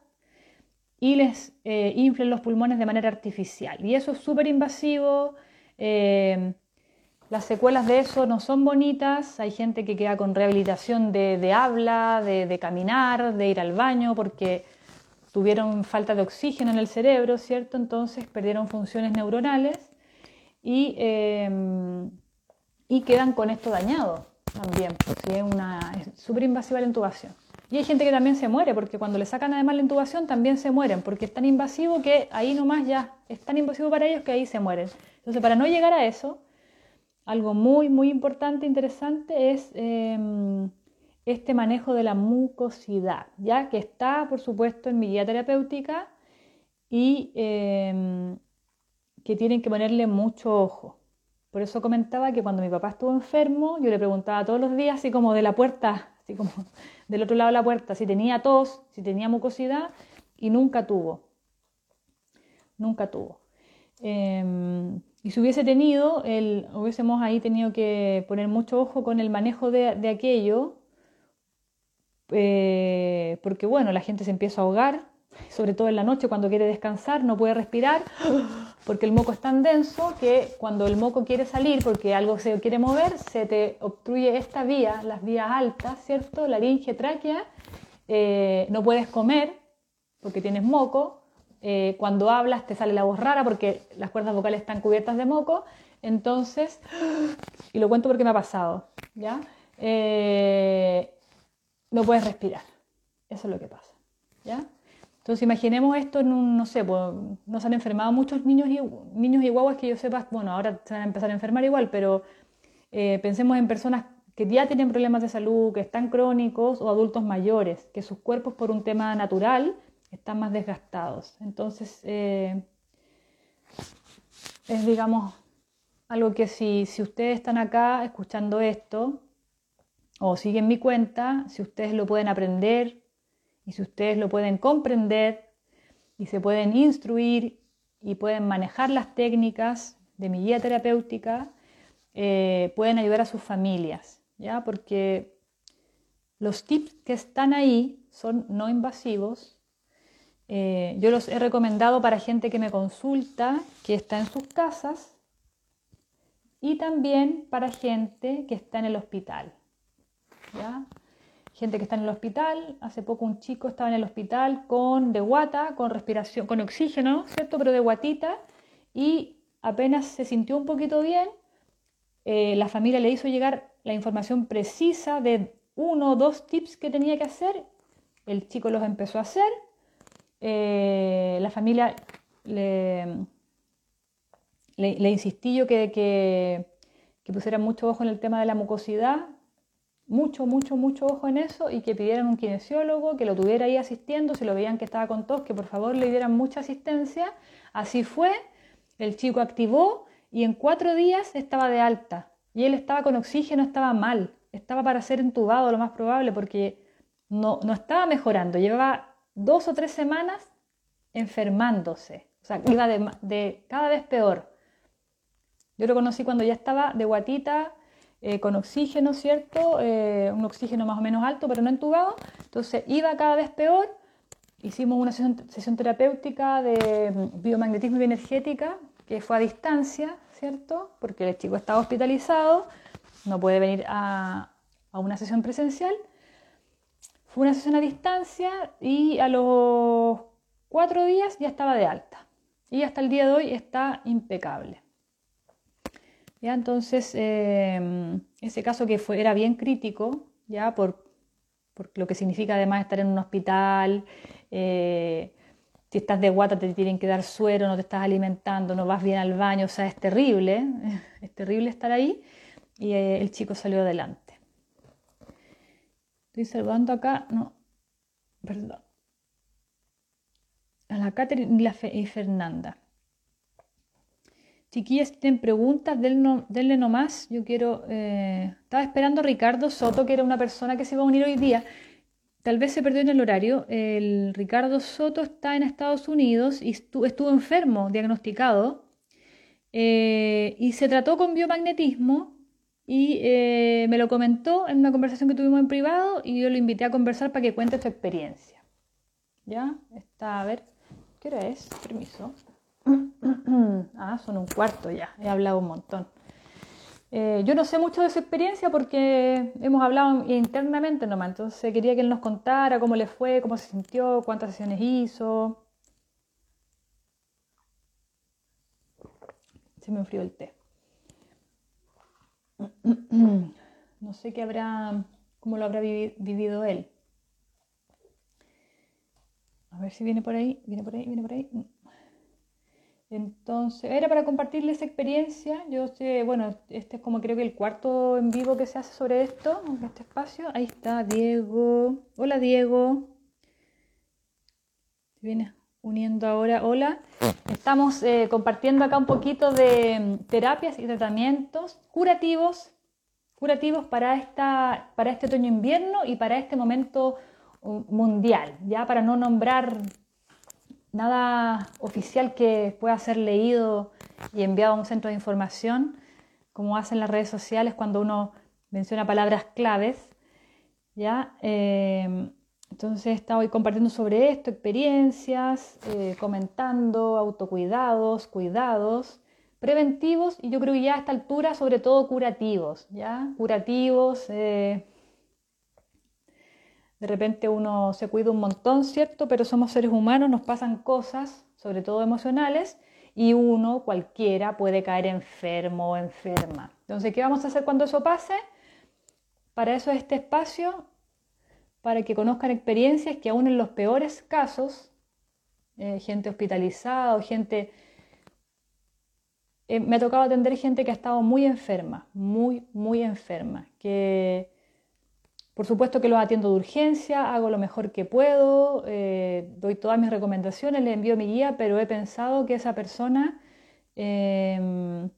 y les eh, inflen los pulmones de manera artificial. Y eso es súper invasivo. Eh, las secuelas de eso no son bonitas. Hay gente que queda con rehabilitación de, habla, de, caminar, de ir al baño, porque tuvieron falta de oxígeno en el cerebro, ¿cierto? Entonces perdieron funciones neuronales y, y quedan con esto dañado también, porque es una súper invasiva la intubación. Y hay gente que también se muere, porque cuando le sacan además la intubación también se mueren, porque es tan invasivo que ahí nomás ya es tan invasivo para ellos que ahí se mueren. Entonces, para no llegar a eso, algo muy, muy importante, interesante es em, este manejo de la mucosidad, ya que está, por supuesto, en mi guía terapéutica y em, que tienen que ponerle mucho ojo. Por eso comentaba que cuando mi papá estuvo enfermo, yo le preguntaba todos los días, así como de la puerta, así como *laughs* del otro lado de la puerta, si tenía tos, si tenía mucosidad, y nunca tuvo. Nunca tuvo. Em, y si hubiese tenido, el, hubiésemos ahí tenido que poner mucho ojo con el manejo de, aquello, eh, porque bueno, la gente se empieza a ahogar, sobre todo en la noche cuando quiere descansar, no puede respirar, porque el moco es tan denso que cuando el moco quiere salir, porque algo se quiere mover, se te obstruye esta vía, las vías altas, ¿cierto? Laringe, tráquea, eh, no puedes comer porque tienes moco, eh, cuando hablas te sale la voz rara porque las cuerdas vocales están cubiertas de moco, entonces, y lo cuento porque me ha pasado, ¿ya? Eh, no puedes respirar, eso es lo que pasa, ¿ya? Entonces imaginemos esto en no sé, pues no se han enfermado muchos niños y, niños y guaguas que yo sepa, bueno, ahora se van a empezar a enfermar igual, pero eh, pensemos en personas que ya tienen problemas de salud, que están crónicos o adultos mayores, que sus cuerpos por un tema natural están más desgastados. Entonces, eh, es digamos algo que si, si ustedes están acá escuchando esto o siguen mi cuenta, si ustedes lo pueden aprender, y si ustedes lo pueden comprender y se pueden instruir y pueden manejar las técnicas de mi guía terapéutica, eh, pueden ayudar a sus familias, ¿ya? Porque los tips que están ahí son no invasivos. Eh, yo los he recomendado para gente que me consulta, que está en sus casas y también para gente que está en el hospital. ¿ya? Gente que está en el hospital, hace poco un chico estaba en el hospital con de guata, con respiración, con oxígeno, ¿cierto? Pero de guatita y apenas se sintió un poquito bien, eh, la familia le hizo llegar la información precisa de uno o dos tips que tenía que hacer, el chico los empezó a hacer, eh, la familia le, le, insistí yo que, que, pusieran mucho ojo en el tema de la mucosidad, mucho, mucho, mucho ojo en eso y que pidieran un kinesiólogo, que lo tuviera ahí asistiendo, si lo veían que estaba con tos, que por favor le dieran mucha asistencia. Así fue, el chico activó y en cuatro días estaba de alta. Y él estaba con oxígeno, estaba mal, estaba para ser entubado lo más probable porque no, no estaba mejorando, llevaba dos o tres semanas enfermándose, o sea, iba de, cada vez peor. Yo lo conocí cuando ya estaba de guatita, eh, con oxígeno, ¿cierto? Eh, un oxígeno más o menos alto, pero no entubado. Entonces iba cada vez peor. Hicimos una sesión, terapéutica de biomagnetismo y bioenergética, que fue a distancia, ¿cierto? Porque el chico estaba hospitalizado, no puede venir a una sesión presencial. Fue una sesión a distancia y a los cuatro días ya estaba de alta. Y hasta el día de hoy está impecable. ¿ya? Entonces, em, ese caso que fue, era bien crítico, ya por, lo que significa además estar en un hospital, eh, si estás de guata te tienen que dar suero, no te estás alimentando, no vas bien al baño, o sea, es terrible, *laughs* es terrible estar ahí y eh, el chico salió adelante. Estoy saludando acá, no, perdón. A la Catherine y Fernanda. Chiquillas, tienen preguntas, denle, nomás. Yo quiero. Eh, estaba esperando a Ricardo Soto, que era una persona que se iba a unir hoy día. Tal vez se perdió en el horario. El Ricardo Soto está en Estados Unidos y estuvo, enfermo, diagnosticado. Eh, y se trató con biomagnetismo y eh, me lo comentó en una conversación que tuvimos en privado y yo lo invité a conversar para que cuente su experiencia. ¿Ya? Está, a ver, ¿qué hora es? Permiso. *clears throat* ah, son un cuarto ya, he hablado un montón. Eh, yo no sé mucho de su experiencia porque hemos hablado internamente nomás, entonces quería que él nos contara cómo le fue, cómo se sintió, cuántas sesiones hizo. Se me enfrió el té. *clears throat* No sé qué habrá, cómo lo habrá vivido él. A ver si viene por ahí, viene por ahí, viene por ahí. Entonces, era para compartirles esa experiencia. Yo sé, bueno, este es como creo que el cuarto en vivo que se hace sobre esto, en este espacio. Ahí está Diego. Hola Diego. Se viene uniendo ahora. Hola. Estamos eh, compartiendo acá un poquito de mm, terapias y tratamientos curativos, curativos para, esta, para este otoño-invierno y para este momento uh, mundial, ya para no nombrar nada oficial que pueda ser leído y enviado a un centro de información, como hacen las redes sociales cuando uno menciona palabras claves. ¿ya? Eh, entonces hoy compartiendo sobre esto, experiencias, eh, comentando, autocuidados, cuidados preventivos y yo creo que ya a esta altura sobre todo curativos, ¿ya? Curativos, eh, de repente uno se cuida un montón, ¿cierto? Pero somos seres humanos, nos pasan cosas, sobre todo emocionales, y uno, cualquiera, puede caer enfermo o enferma. Entonces, ¿qué vamos a hacer cuando eso pase? Para eso es este espacio, para que conozcan experiencias que aún en los peores casos, eh, gente hospitalizada o gente... Eh, me ha tocado atender gente que ha estado muy enferma, muy, muy enferma, que por supuesto que los atiendo de urgencia, hago lo mejor que puedo, eh, doy todas mis recomendaciones, le envío mi guía, pero he pensado que esa persona em,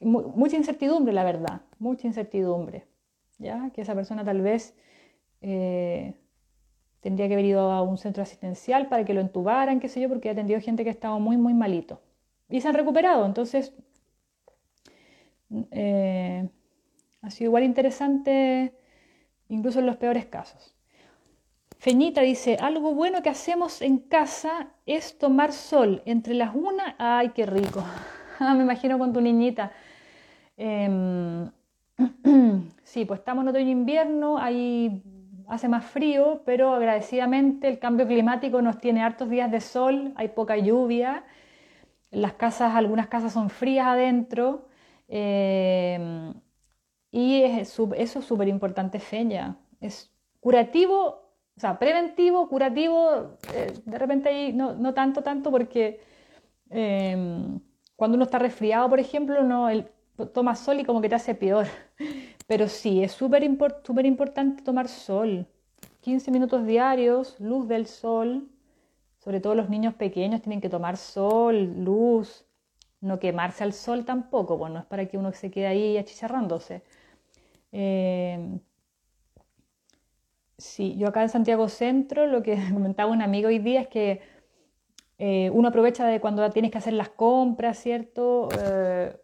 mucha incertidumbre, la verdad, mucha incertidumbre, ¿ya? Que esa persona tal vez eh, tendría que haber ido a un centro asistencial para que lo entubaran, qué sé yo, porque he atendido gente que ha estado muy, muy malito. Y se han recuperado, entonces... Ha sido igual interesante incluso en los peores casos. Feñita dice, algo bueno que hacemos en casa es tomar sol entre las una, ay, qué rico. *laughs* Ah, me imagino con tu niñita. Em, *clears throat* sí, pues estamos en otoño-invierno, ahí hace más frío, pero agradecidamente el cambio climático nos tiene hartos días de sol, hay poca lluvia, las casas, algunas casas son frías adentro, em, y eso es súper importante, Feña. Es curativo o sea, preventivo, curativo, eh, de repente ahí no, no, tanto, tanto, porque em, cuando uno está resfriado, por ejemplo, no, toma sol y como que te hace peor. Pero sí, es súper importante tomar sol. 15 minutos diarios, luz del sol. Sobre todo los niños pequeños tienen que tomar sol, luz. No quemarse al sol tampoco, bueno, no es para que uno se quede ahí achicharrándose. Eh, Sí, yo acá en Santiago Centro, lo que *laughs* comentaba un amigo hoy día es que eh, uno aprovecha de cuando tienes que hacer las compras, ¿cierto? Eh,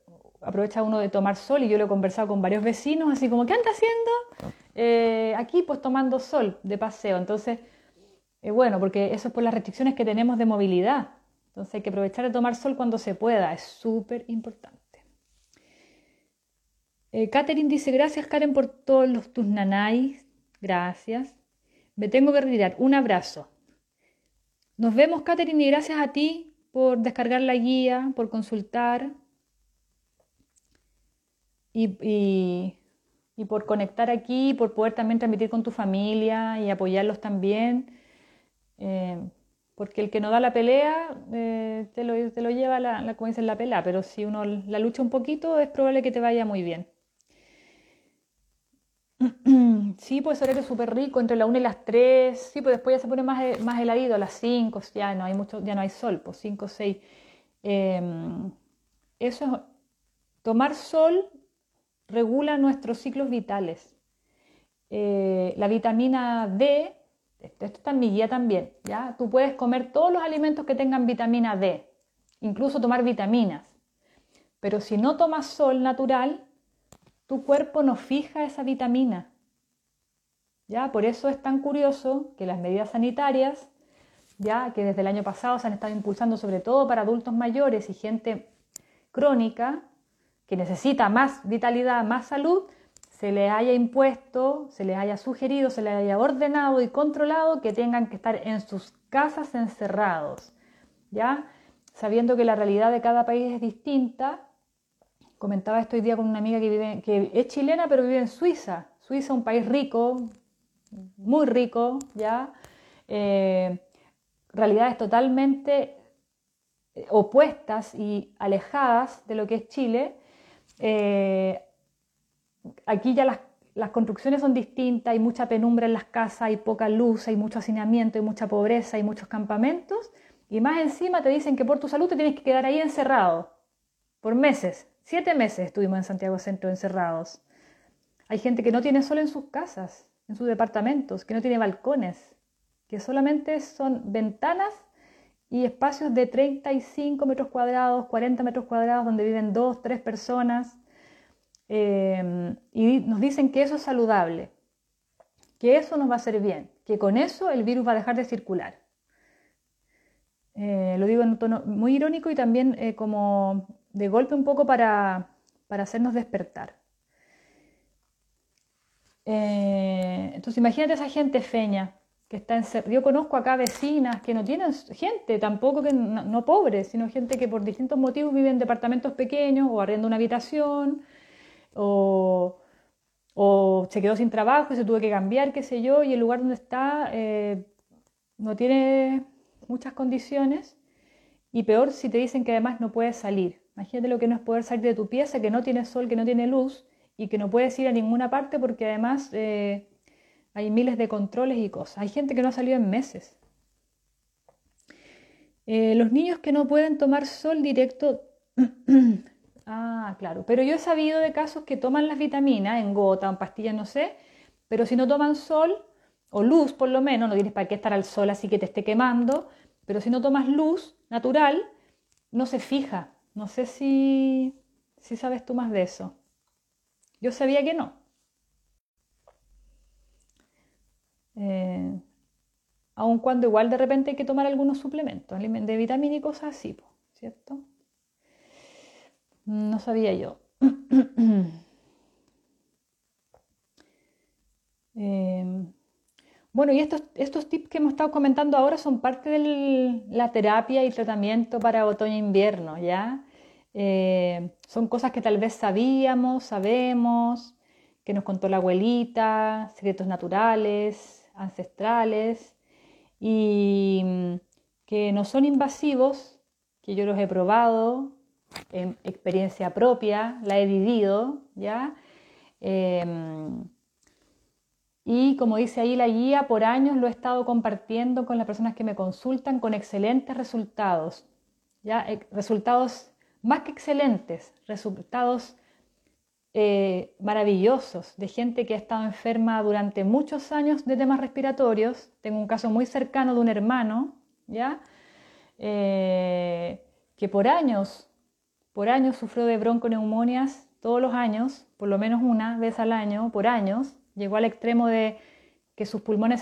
aprovecha uno de tomar sol y yo lo he conversado con varios vecinos, así como, ¿qué anda haciendo? Eh, aquí pues tomando sol de paseo. Entonces, bueno, porque eso es por las restricciones que tenemos de movilidad. Entonces hay que aprovechar de tomar sol cuando se pueda, es súper importante. Catherine dice, gracias Karen por todos los, tus nanais, Gracias. Me tengo que retirar. Un abrazo. Nos vemos, Katherine, y gracias a ti por descargar la guía, por consultar y, por conectar aquí, por poder también transmitir con tu familia y apoyarlos también. Eh, porque el que no da la pelea eh, te, lo, te, lo, lleva, la, la, como la pelea, pero si uno la lucha un poquito es probable que te vaya muy bien. *clears throat* Sí, pues horario súper rico, entre la 1 y las 3. Sí, pues después ya se pone más, eh, más heladito, a las 5, ya no hay mucho, ya no hay sol, pues 5, 6. Em, eso es, tomar sol regula nuestros ciclos vitales. Eh, la vitamina D, esto, está en mi guía también, ¿ya? Tú puedes comer todos los alimentos que tengan vitamina D, incluso tomar vitaminas. Pero si no tomas sol natural, tu cuerpo no fija esa vitamina. ¿Ya? Por eso es tan curioso que las medidas sanitarias, ya que desde el año pasado se han estado impulsando sobre todo para adultos mayores y gente crónica que necesita más vitalidad, más salud, se les haya impuesto, se les haya sugerido, se les haya ordenado y controlado que tengan que estar en sus casas encerrados, ¿ya? Sabiendo que la realidad de cada país es distinta, Comentaba esto hoy día con una amiga que, vive, que es chilena pero vive en Suiza. Suiza, un país rico, muy rico, ¿ya? Eh, realidades totalmente opuestas y alejadas de lo que es Chile. Eh, aquí ya las, las, construcciones son distintas, hay mucha penumbra en las casas, hay poca luz, hay mucho hacinamiento, hay mucha pobreza, hay muchos campamentos. Y más encima te dicen que por tu salud te tienes que quedar ahí encerrado por meses. Siete meses estuvimos en Santiago Centro encerrados. Hay gente que no tiene sol en sus casas, en sus departamentos, que no tiene balcones, que solamente son ventanas y espacios de 35 metros cuadrados, 40 metros cuadrados, donde viven dos, tres personas. Eh, y nos dicen que eso es saludable, que eso nos va a hacer bien, que con eso el virus va a dejar de circular. Eh, lo digo en un tono muy irónico y también eh, como de golpe un poco para, hacernos despertar. Eh, entonces imagínate esa gente feña Yo conozco acá vecinas que no tienen gente, tampoco que no, pobres, sino gente que por distintos motivos vive en departamentos pequeños o arriendo una habitación o, se quedó sin trabajo y se tuvo que cambiar, qué sé yo, y el lugar donde está eh, no tiene muchas condiciones y peor si te dicen que además no puedes salir. Imagínate lo que no es poder salir de tu pieza, que no tiene sol, que no tiene luz y que no puedes ir a ninguna parte porque además eh, hay miles de controles y cosas. Hay gente que no ha salido en meses. Eh, los niños que no pueden tomar sol directo. *clears throat* ah, claro. Pero yo he sabido de casos que toman las vitaminas en gota en pastillas, no sé. Pero si no toman sol o luz, por lo menos, no tienes para qué estar al sol así que te esté quemando. Pero si no tomas luz natural, no se fija no sé si, si sabes tú más de eso. Yo sabía que no. Eh, aun cuando igual de repente hay que tomar algunos suplementos de vitamina y cosas así, ¿cierto? No sabía yo. *clears throat* Em, bueno, y estos, estos tips que hemos estado comentando ahora son parte de la terapia y tratamiento para otoño-invierno, e ¿ya? Eh, son cosas que tal vez sabíamos, sabemos, que nos contó la abuelita, secretos naturales, ancestrales, y mm, que no son invasivos, que yo los he probado en experiencia propia, la he vivido, ¿ya? Em, y como dice ahí la guía, por años lo he estado compartiendo con las personas que me consultan con excelentes resultados. ¿ya? Resultados más que excelentes, resultados eh, maravillosos de gente que ha estado enferma durante muchos años de temas respiratorios. Tengo un caso muy cercano de un hermano, ¿ya? Eh, que por años, por años sufrió de bronconeumonias todos los años, por lo menos una vez al año, por años, Llegó al extremo de que sus pulmones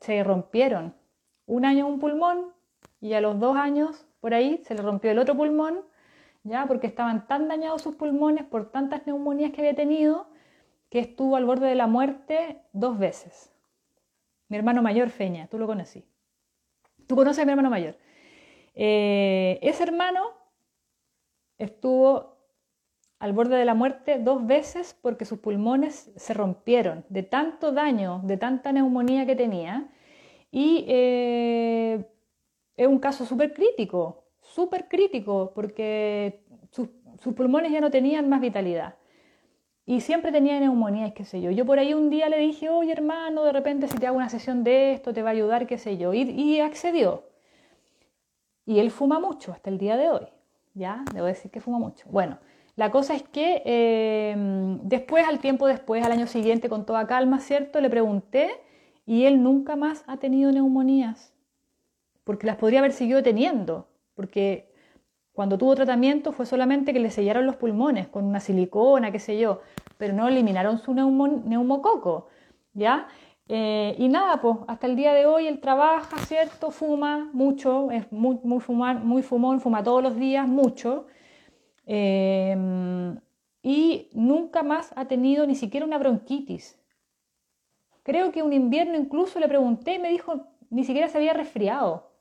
se, rompieron. Un año un pulmón y a los dos años por ahí se le rompió el otro pulmón, ya porque estaban tan dañados sus pulmones por tantas neumonías que había tenido que estuvo al borde de la muerte dos veces. Mi hermano mayor, Feña, tú lo conocí. Tú conoces a mi hermano mayor. Eh, ese hermano estuvo al borde de la muerte dos veces porque sus pulmones se rompieron de tanto daño, de tanta neumonía que tenía. Y eh, es un caso súper crítico, súper crítico, porque sus, pulmones ya no tenían más vitalidad. Y siempre tenía neumonía, qué sé yo. Yo por ahí un día le dije, oye hermano, de repente si te hago una sesión de esto, te va a ayudar, qué sé yo. Y, y accedió. Y él fuma mucho hasta el día de hoy. Ya, debo decir que fuma mucho. Bueno, la cosa es que eh, después, al tiempo después, al año siguiente, con toda calma, ¿cierto? Le pregunté y él nunca más ha tenido neumonías, porque las podría haber seguido teniendo, porque cuando tuvo tratamiento fue solamente que le sellaron los pulmones con una silicona, qué sé yo, pero no eliminaron su neumococo, ¿ya? Eh, y nada, pues hasta el día de hoy él trabaja, ¿cierto? Fuma mucho, es muy, muy, fumar, muy fumón, fuma todos los días, mucho. Em, y nunca más ha tenido ni siquiera una bronquitis. Creo que un invierno incluso le pregunté y me dijo, ni siquiera se había resfriado.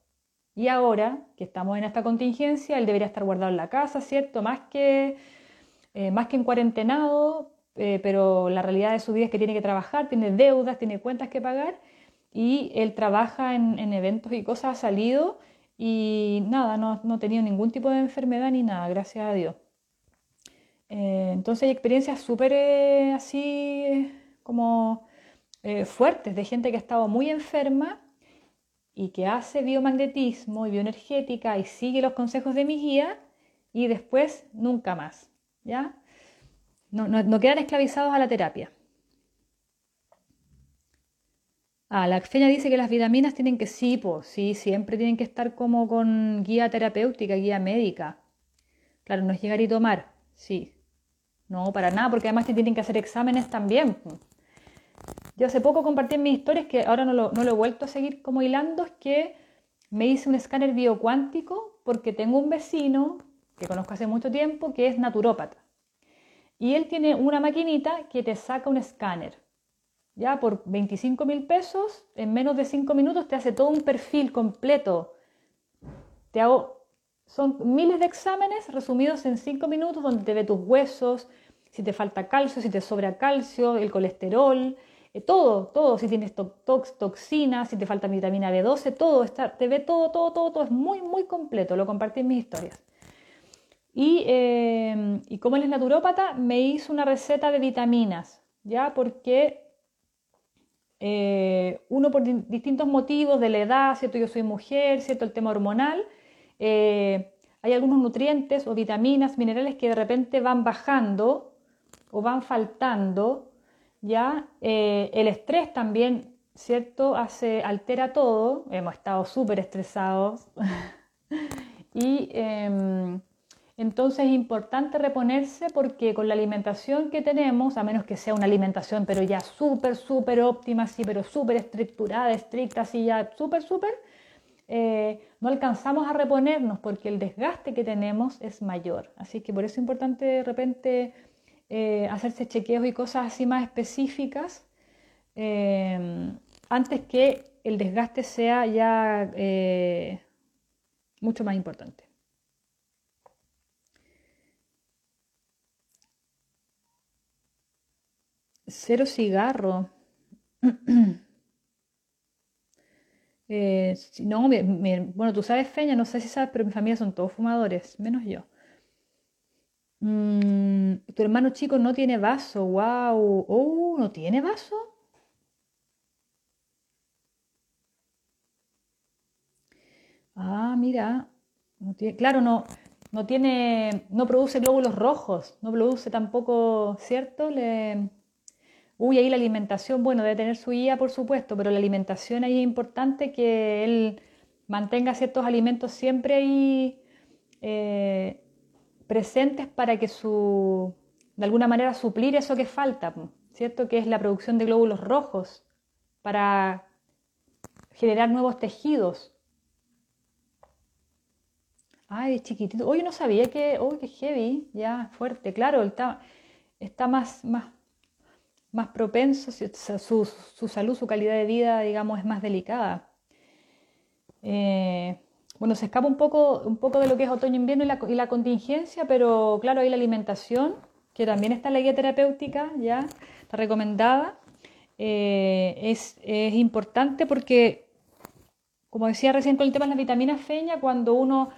Y ahora que estamos en esta contingencia, él debería estar guardado en la casa, ¿cierto? Más que, eh, más que en cuarentenado, eh, pero la realidad de su vida es que tiene que trabajar, tiene deudas, tiene cuentas que pagar y él trabaja en, en eventos y cosas, ha salido y nada, no, he tenido ningún tipo de enfermedad ni nada, gracias a Dios. Eh, entonces hay experiencias súper así como fuertes de gente que ha estado muy enferma y que hace biomagnetismo y bioenergética y sigue los consejos de mi guía y después nunca más, ¿ya? No, no quedan esclavizados a la terapia. Ah, la feña dice que las vitaminas tienen que sí, pues sí, siempre tienen que estar como con guía terapéutica, guía médica. Claro, no es llegar y tomar, sí. No, para nada, porque además te tienen que hacer exámenes también. Yo hace poco compartí en mis historias, que ahora no lo, no lo he vuelto a seguir como hilando, es que me hice un escáner biocuántico porque tengo un vecino que conozco hace mucho tiempo que es naturópata. Y él tiene una maquinita que te saca un escáner ya por 25 mil pesos, en menos de 5 minutos te hace todo un perfil completo. Te hago, son miles de exámenes resumidos en 5 minutos donde te ve tus huesos, si te falta calcio, si te sobra calcio, el colesterol, eh, todo, todo, si tienes toxinas, si te falta vitamina B12, todo, está, te ve todo, todo, todo, todo, es muy, muy completo, lo compartí en mis historias. Y, eh, y como él es naturópata, me hizo una receta de vitaminas, ¿ya? Porque eh, uno por distintos motivos de la edad, ¿cierto? Yo soy mujer, ¿cierto? El tema hormonal. Eh, hay algunos nutrientes o vitaminas, minerales que de repente van bajando o van faltando, ¿ya? Eh, el estrés también, ¿cierto? Hace, altera todo. Hemos estado súper estresados. *laughs* y em, entonces es importante reponerse porque con la alimentación que tenemos, a menos que sea una alimentación pero ya súper, súper óptima, sí, pero súper estructurada, estricta, así ya súper, súper, eh, no alcanzamos a reponernos porque el desgaste que tenemos es mayor. Así que por eso es importante de repente eh, hacerse chequeos y cosas así más específicas eh, antes que el desgaste sea ya mucho más importante. Cero cigarro. *clears throat* Eh, no, bueno, tú sabes, Feña, no sé si sabes, pero mi familia son todos fumadores, menos yo. Mm, tu hermano chico no tiene vaso, wow. Oh, ¿no tiene vaso? Ah, mira. claro, no, no tiene, no produce glóbulos rojos, no produce tampoco, ¿cierto? Le, Uy, ahí la alimentación, bueno, debe tener su guía, por supuesto, pero la alimentación ahí es importante que él mantenga ciertos alimentos siempre ahí eh, presentes para que su, de alguna manera suplir eso que falta, ¿cierto? Que es la producción de glóbulos rojos para generar nuevos tejidos. Ay, chiquitito. Oye, no sabía que, uy, qué heavy, ya, fuerte, claro, está, está más, más más propenso, su, su, salud, su calidad de vida, digamos, es más delicada. Eh, bueno, se escapa un poco, un poco de lo que es otoño-invierno y la, contingencia, pero claro, hay la alimentación, que también está en la guía terapéutica, ya está recomendada. Eh, es, es, importante porque, como decía recién con el tema de las vitaminas feña, cuando uno,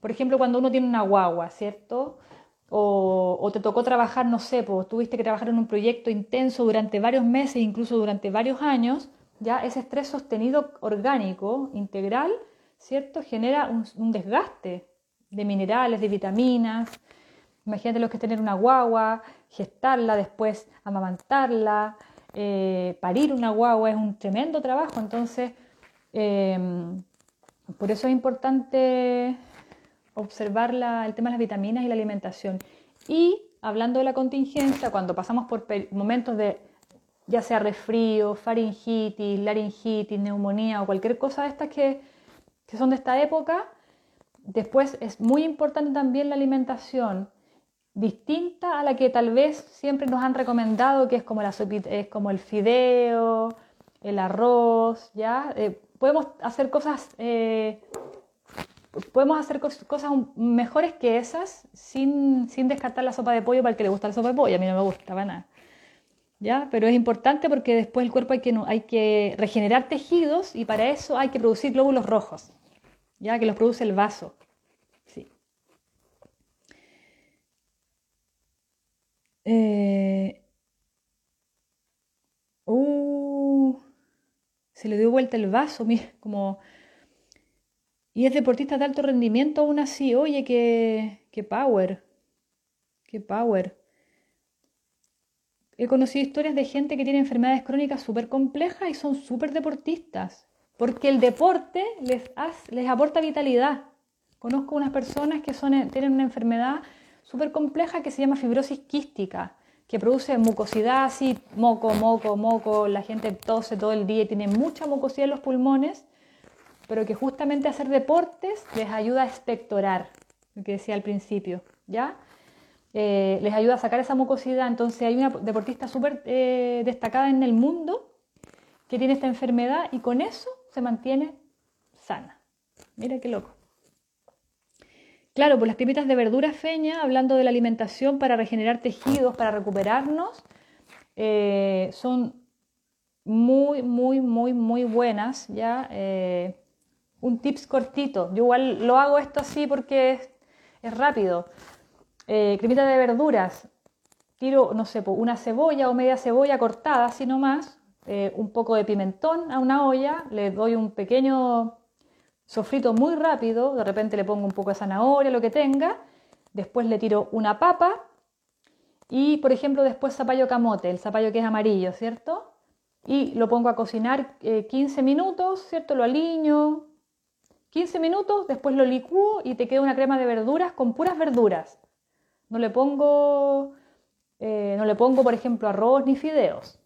por ejemplo, cuando uno tiene una guagua, ¿cierto? o, te tocó trabajar, no sé, pues tuviste que trabajar en un proyecto intenso durante varios meses, incluso durante varios años, ya ese estrés sostenido orgánico, integral, ¿cierto? Genera un, desgaste de minerales, de vitaminas. Imagínate lo que es tener una guagua, gestarla, después amamantarla, eh, parir una guagua es un tremendo trabajo. Entonces, em, por eso es importante observar el tema de las vitaminas y la alimentación. Y hablando de la contingencia, cuando pasamos por momentos de ya sea resfrío, faringitis, laringitis, neumonía o cualquier cosa de estas que, que son de esta época, después es muy importante también la alimentación distinta a la que tal vez siempre nos han recomendado, que es como, la es como el fideo, el arroz, ¿ya? Eh, podemos hacer cosas eh, podemos hacer cosas mejores que esas sin, descartar la sopa de pollo para el que le gusta la sopa de pollo. A mí no me gusta para nada. ¿Ya? Pero es importante porque después el cuerpo hay que, regenerar tejidos y para eso hay que producir glóbulos rojos, ya que los produce el vaso. Sí. Eh, uh, se le dio vuelta el vaso, *laughs* mira, como y es deportista de alto rendimiento aún así. Oye, qué power. Qué power. He conocido historias de gente que tiene enfermedades crónicas súper complejas y son súper deportistas. Porque el deporte les, les aporta vitalidad. Conozco unas personas que tienen una enfermedad súper compleja que se llama fibrosis quística, que produce mucosidad así, moco, moco, moco. La gente tose todo el día y tiene mucha mucosidad en los pulmones pero que justamente hacer deportes les ayuda a expectorar, lo que decía al principio, ¿ya? Eh, les ayuda a sacar esa mucosidad. Entonces hay una deportista súper eh, destacada en el mundo que tiene esta enfermedad y con eso se mantiene sana. Mira qué loco. Claro, pues las pipitas de verdura feña, hablando de la alimentación para regenerar tejidos, para recuperarnos, eh, son muy, muy, muy, muy buenas, ¿ya? un tips cortito. Yo igual lo hago esto así porque es, rápido. Eh, cremita de verduras. Tiro, no sé, una cebolla o media cebolla cortada, así nomás. Eh, un poco de pimentón a una olla. Le doy un pequeño sofrito muy rápido. De repente le pongo un poco de zanahoria, lo que tenga. Después le tiro una papa. Y, por ejemplo, después zapallo camote, el zapallo que es amarillo, ¿cierto? Y lo pongo a cocinar 15 eh, minutos, ¿cierto? Lo aliño, 15 minutos, después lo licúo y te queda una crema de verduras con puras verduras. No le pongo, eh, no le pongo por ejemplo, arroz ni fideos.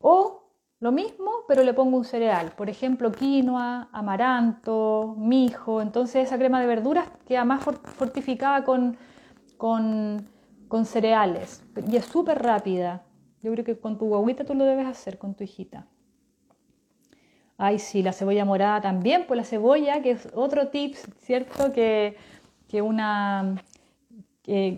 O lo mismo, pero le pongo un cereal. Por ejemplo, quinoa, amaranto, mijo. Entonces esa crema de verduras queda más fortificada con, con, con cereales. Y es súper rápida. Yo creo que con tu guaguita tú lo debes hacer, con tu hijita. Ay, sí, la cebolla morada también, pues la cebolla, que es otro tip, ¿cierto? Que, que una,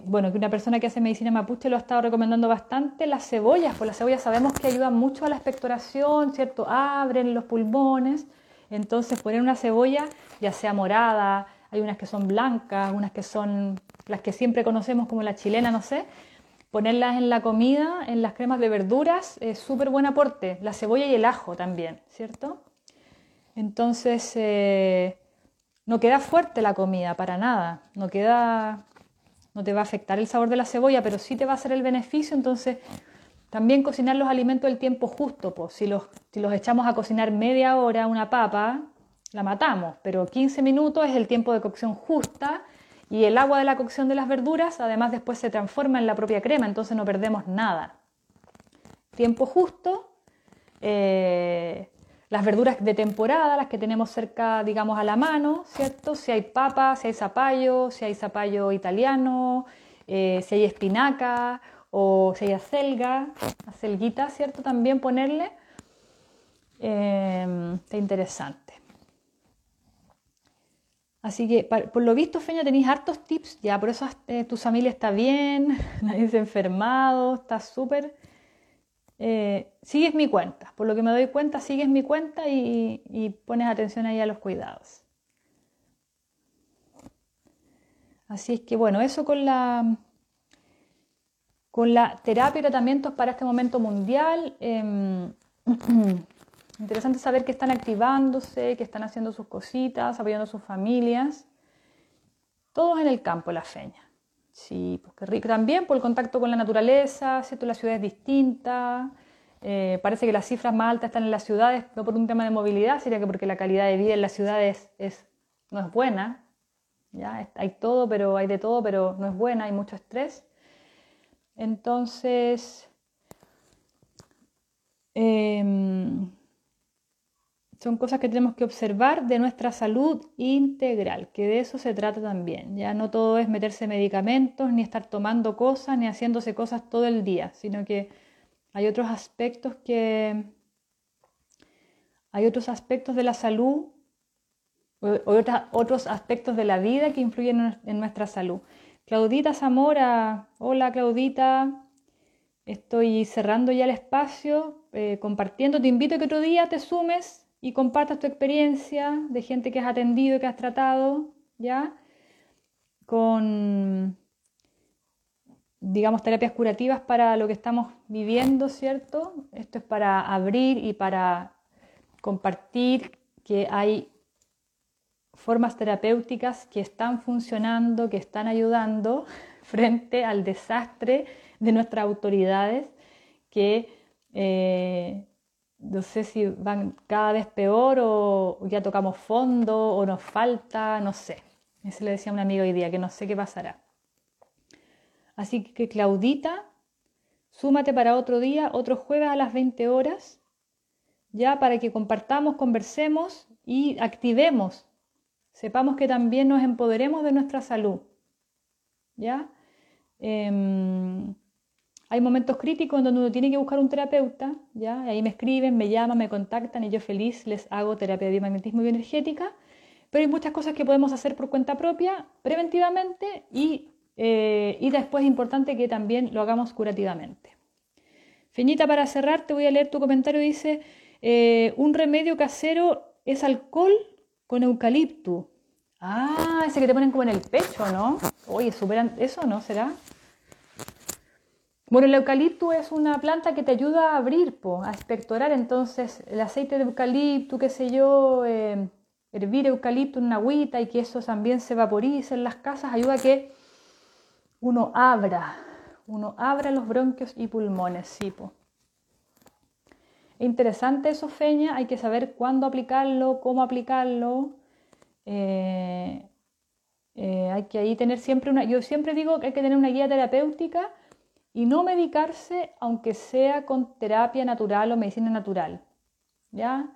bueno, que una persona que hace medicina mapuche lo ha estado recomendando bastante, las cebollas, pues las cebollas sabemos que ayudan mucho a la expectoración, ¿cierto? Abren los pulmones, entonces poner una cebolla, ya sea morada, hay unas que son blancas, unas que son las que siempre conocemos como la chilena, no sé, ponerlas en la comida, en las cremas de verduras, es súper buen aporte, la cebolla y el ajo también, ¿cierto? Entonces, eh, no queda fuerte la comida para nada, no queda, no te va a afectar el sabor de la cebolla, pero sí te va a hacer el beneficio. Entonces, también cocinar los alimentos del tiempo justo. Pues, si, los, si los echamos a cocinar media hora una papa, la matamos, pero 15 minutos es el tiempo de cocción justa y el agua de la cocción de las verduras además después se transforma en la propia crema, entonces no perdemos nada. Tiempo justo. Eh, las verduras de temporada, las que tenemos cerca, digamos, a la mano, ¿cierto? Si hay papa, si hay zapallo, si hay zapallo italiano, eh, si hay espinaca o si hay acelga, acelguita, ¿cierto? También ponerle. Eh, está interesante. Así que, por lo visto, Feña, tenéis hartos tips, ya, por eso eh, tu familia está bien, *laughs* nadie se ha enfermado, está súper eh, sigues mi cuenta. Por lo que me doy cuenta, sigues mi cuenta y, pones atención ahí a los cuidados. Así es que bueno, eso con la, con la terapia y tratamientos para este momento mundial. Em, *clears throat* interesante saber que están activándose, que están haciendo sus cositas, apoyando sus familias. Todos en el campo, la feña. Sí, porque rico también por el contacto con la naturaleza, ¿cierto? La ciudad es distinta. Eh, parece que las cifras más altas están en las ciudades, no por un tema de movilidad, sino que porque la calidad de vida en las ciudades es, no es buena. ¿ya? Hay todo, pero hay de todo, pero no es buena, hay mucho estrés. Entonces, em, son cosas que tenemos que observar de nuestra salud integral, que de eso se trata también. Ya no todo es meterse medicamentos, ni estar tomando cosas, ni haciéndose cosas todo el día, sino que hay otros aspectos que hay otros aspectos de la salud o, otros aspectos de la vida que influyen en nuestra salud. Claudita Zamora, hola Claudita, estoy cerrando ya el espacio, eh, compartiendo, te invito a que otro día te sumes y compartas tu experiencia de gente que has atendido que has tratado, ¿ya? Con, digamos, terapias curativas para lo que estamos viviendo, ¿cierto? Esto es para abrir y para compartir que hay formas terapéuticas que están funcionando, que están ayudando *laughs* frente al desastre de nuestras autoridades que eh, no sé si van cada vez peor o ya tocamos fondo o nos falta, no sé. Eso le decía a un amigo hoy día, que no sé qué pasará. Así que Claudita, súmate para otro día, otro jueves a las 20 horas, ya para que compartamos, conversemos y activemos. Sepamos que también nos empoderemos de nuestra salud. ¿Ya? Em, hay momentos críticos en donde uno tiene que buscar un terapeuta, ¿ya? ahí me escriben, me llaman, me contactan y yo feliz les hago terapia de biomagnetismo y bioenergética. Pero hay muchas cosas que podemos hacer por cuenta propia, preventivamente, y, eh, y después es importante que también lo hagamos curativamente. Feñita, para cerrar, te voy a leer tu comentario. Dice, eh, un remedio casero es alcohol con eucalipto. Ah, ese que te ponen como en el pecho, ¿no? Oye, superan eso, ¿no? ¿Será? Bueno, el eucalipto es una planta que te ayuda a abrir, a expectorar. Entonces, el aceite de eucalipto, qué sé yo, eh, hervir eucalipto en una agüita y que eso también se vaporice en las casas, ayuda a que uno abra, uno abra los bronquios y pulmones, sí, Interesante eso, Feña, hay que saber cuándo aplicarlo, cómo aplicarlo. Eh, eh, hay que ahí tener siempre una, yo siempre digo que hay que tener una guía terapéutica y no medicarse aunque sea con terapia natural o medicina natural. ¿ya?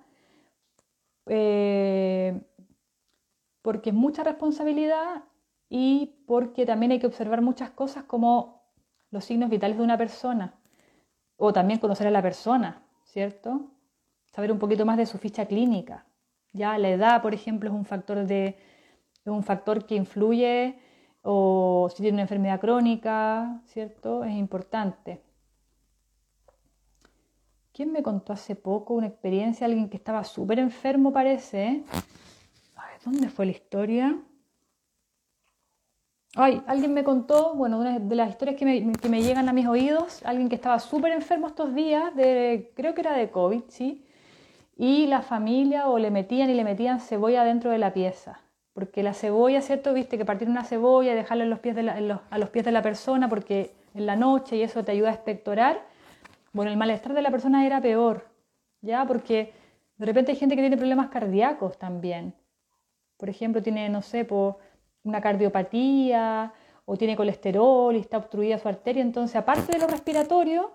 Eh, porque es mucha responsabilidad y porque también hay que observar muchas cosas como los signos vitales de una persona o también conocer a la persona, ¿cierto? Saber un poquito más de su ficha clínica. Ya la edad, por ejemplo, es un factor de es un factor que influye o si tiene una enfermedad crónica, ¿cierto? Es importante. ¿Quién me contó hace poco una experiencia? Alguien que estaba súper enfermo, parece. ¿eh? ¿dónde fue la historia? Ay, alguien me contó, bueno, una de las historias que me, llegan a mis oídos, alguien que estaba súper enfermo estos días, de, creo que era de COVID, ¿sí? Y la familia o le metían y le metían cebolla dentro de la pieza. Porque la cebolla, ¿cierto? Viste que partir una cebolla y dejarla a los pies de la persona porque en la noche y eso te ayuda a expectorar. Bueno, el malestar de la persona era peor, ¿ya? Porque de repente hay gente que tiene problemas cardíacos también. Por ejemplo, tiene, no sé, por una cardiopatía o tiene colesterol y está obstruida su arteria, entonces aparte de lo respiratorio,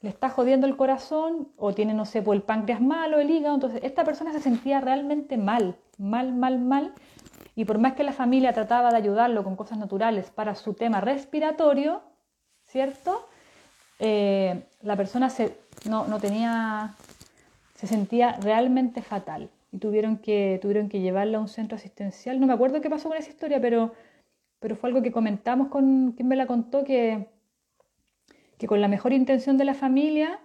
le está jodiendo el corazón o tiene, no sé, por el páncreas malo, el hígado, entonces esta persona se sentía realmente mal, mal, mal, mal, y por más que la familia trataba de ayudarlo con cosas naturales para su tema respiratorio, ¿cierto? Eh, la persona se, no, no tenía, se sentía realmente fatal y tuvieron que, tuvieron que llevarla a un centro asistencial. No me acuerdo qué pasó con esa historia, pero, pero fue algo que comentamos con quien me la contó, que, que con la mejor intención de la familia,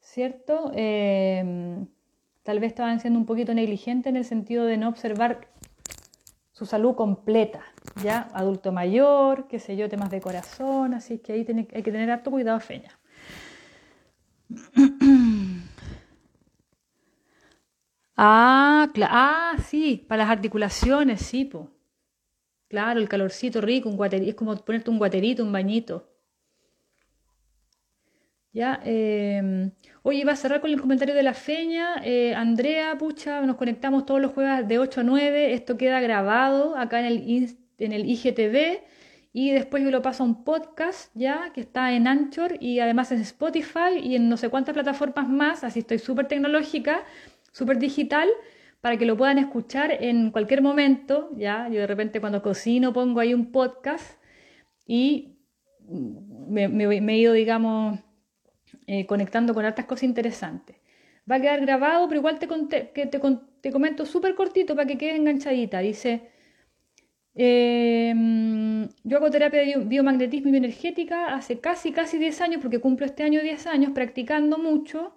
¿cierto? Em, tal vez estaban siendo un poquito negligentes en el sentido de no observar su salud completa, ¿ya? Adulto mayor, qué sé yo, temas de corazón, así que ahí hay que tener harto cuidado, Feña. *clears throat* Ah, ah, sí, para las articulaciones, sí, po. Claro, el calorcito rico, un es como ponerte un guaterito, un bañito. Ya, eh, oye, va a cerrar con el comentario de la feña. Eh, Andrea, pucha, nos conectamos todos los jueves de 8 a 9. Esto queda grabado acá en el, en el IGTV y después yo lo paso a un podcast ya que está en Anchor y además en Spotify y en no sé cuántas plataformas más, así estoy súper tecnológica súper digital para que lo puedan escuchar en cualquier momento, ¿ya? Yo de repente cuando cocino pongo ahí un podcast y me, he ido, digamos, eh, conectando con otras cosas interesantes. Va a quedar grabado, pero igual te, que te, comento súper cortito para que quede enganchadita. Dice, em, yo hago terapia de biomagnetismo y bioenergética hace casi, casi 10 años, porque cumplo este año 10 años, practicando mucho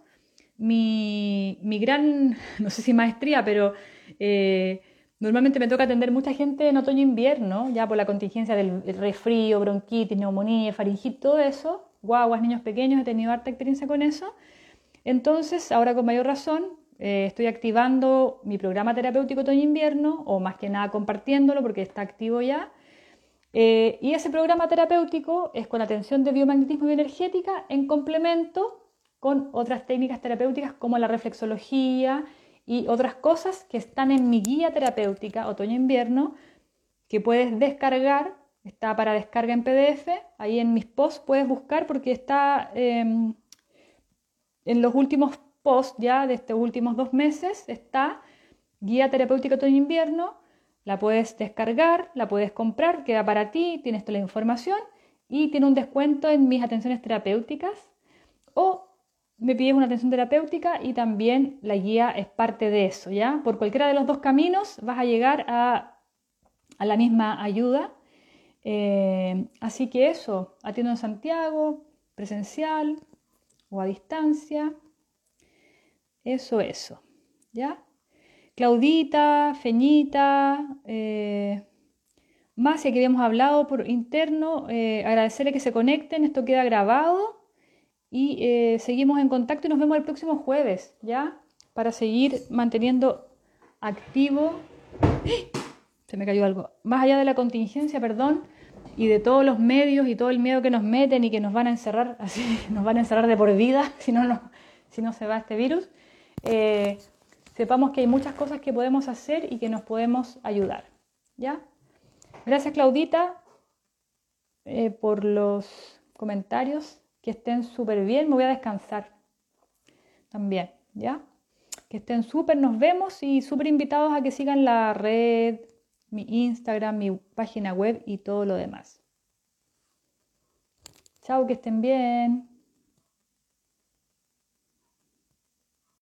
mi, mi gran, *laughs* no sé si maestría, pero eh, normalmente me toca atender mucha gente en otoño-invierno, ya por la contingencia del resfrío, bronquitis, neumonía, faringitis, todo eso, guaguas, niños pequeños, he tenido harta experiencia con eso. Entonces, ahora con mayor razón, eh, estoy activando mi programa terapéutico otoño-invierno, o más que nada compartiéndolo porque está activo ya. Eh, y ese programa terapéutico es con atención de biomagnetismo y bioenergética en complemento con otras técnicas terapéuticas como la reflexología y otras cosas que están en mi guía terapéutica otoño-invierno que puedes descargar, está para descarga en PDF, ahí en mis posts puedes buscar porque está em, en los últimos posts ya de estos últimos dos meses, está guía terapéutica otoño-invierno, la puedes descargar, la puedes comprar, queda para ti, tienes toda la información y tiene un descuento en mis atenciones terapéuticas o me pides una atención terapéutica y también la guía es parte de eso, ¿ya? Por cualquiera de los dos caminos vas a llegar a, la misma ayuda. Eh, así que eso, atiendo en Santiago, presencial o a distancia. Eso, eso, ¿ya? Claudita, Feñita, eh, ya que habíamos hablado por interno, eh, agradecerle que se conecten, esto queda grabado y eh, seguimos en contacto y nos vemos el próximo jueves, ¿ya? Para seguir manteniendo activo. Se me cayó algo. Más allá de la contingencia, perdón, y de todos los medios y todo el miedo que nos meten y que nos van a encerrar, *laughs* así, nos van a encerrar de por vida *laughs* si no, si no se va este virus, eh, sepamos que hay muchas cosas que podemos hacer y que nos podemos ayudar, ¿ya? Gracias, Claudita, eh, por los comentarios que estén súper bien, me voy a descansar también, ¿ya? Que estén súper, nos vemos y súper invitados a que sigan la red, mi Instagram, mi página web y todo lo demás. Chao, que estén bien.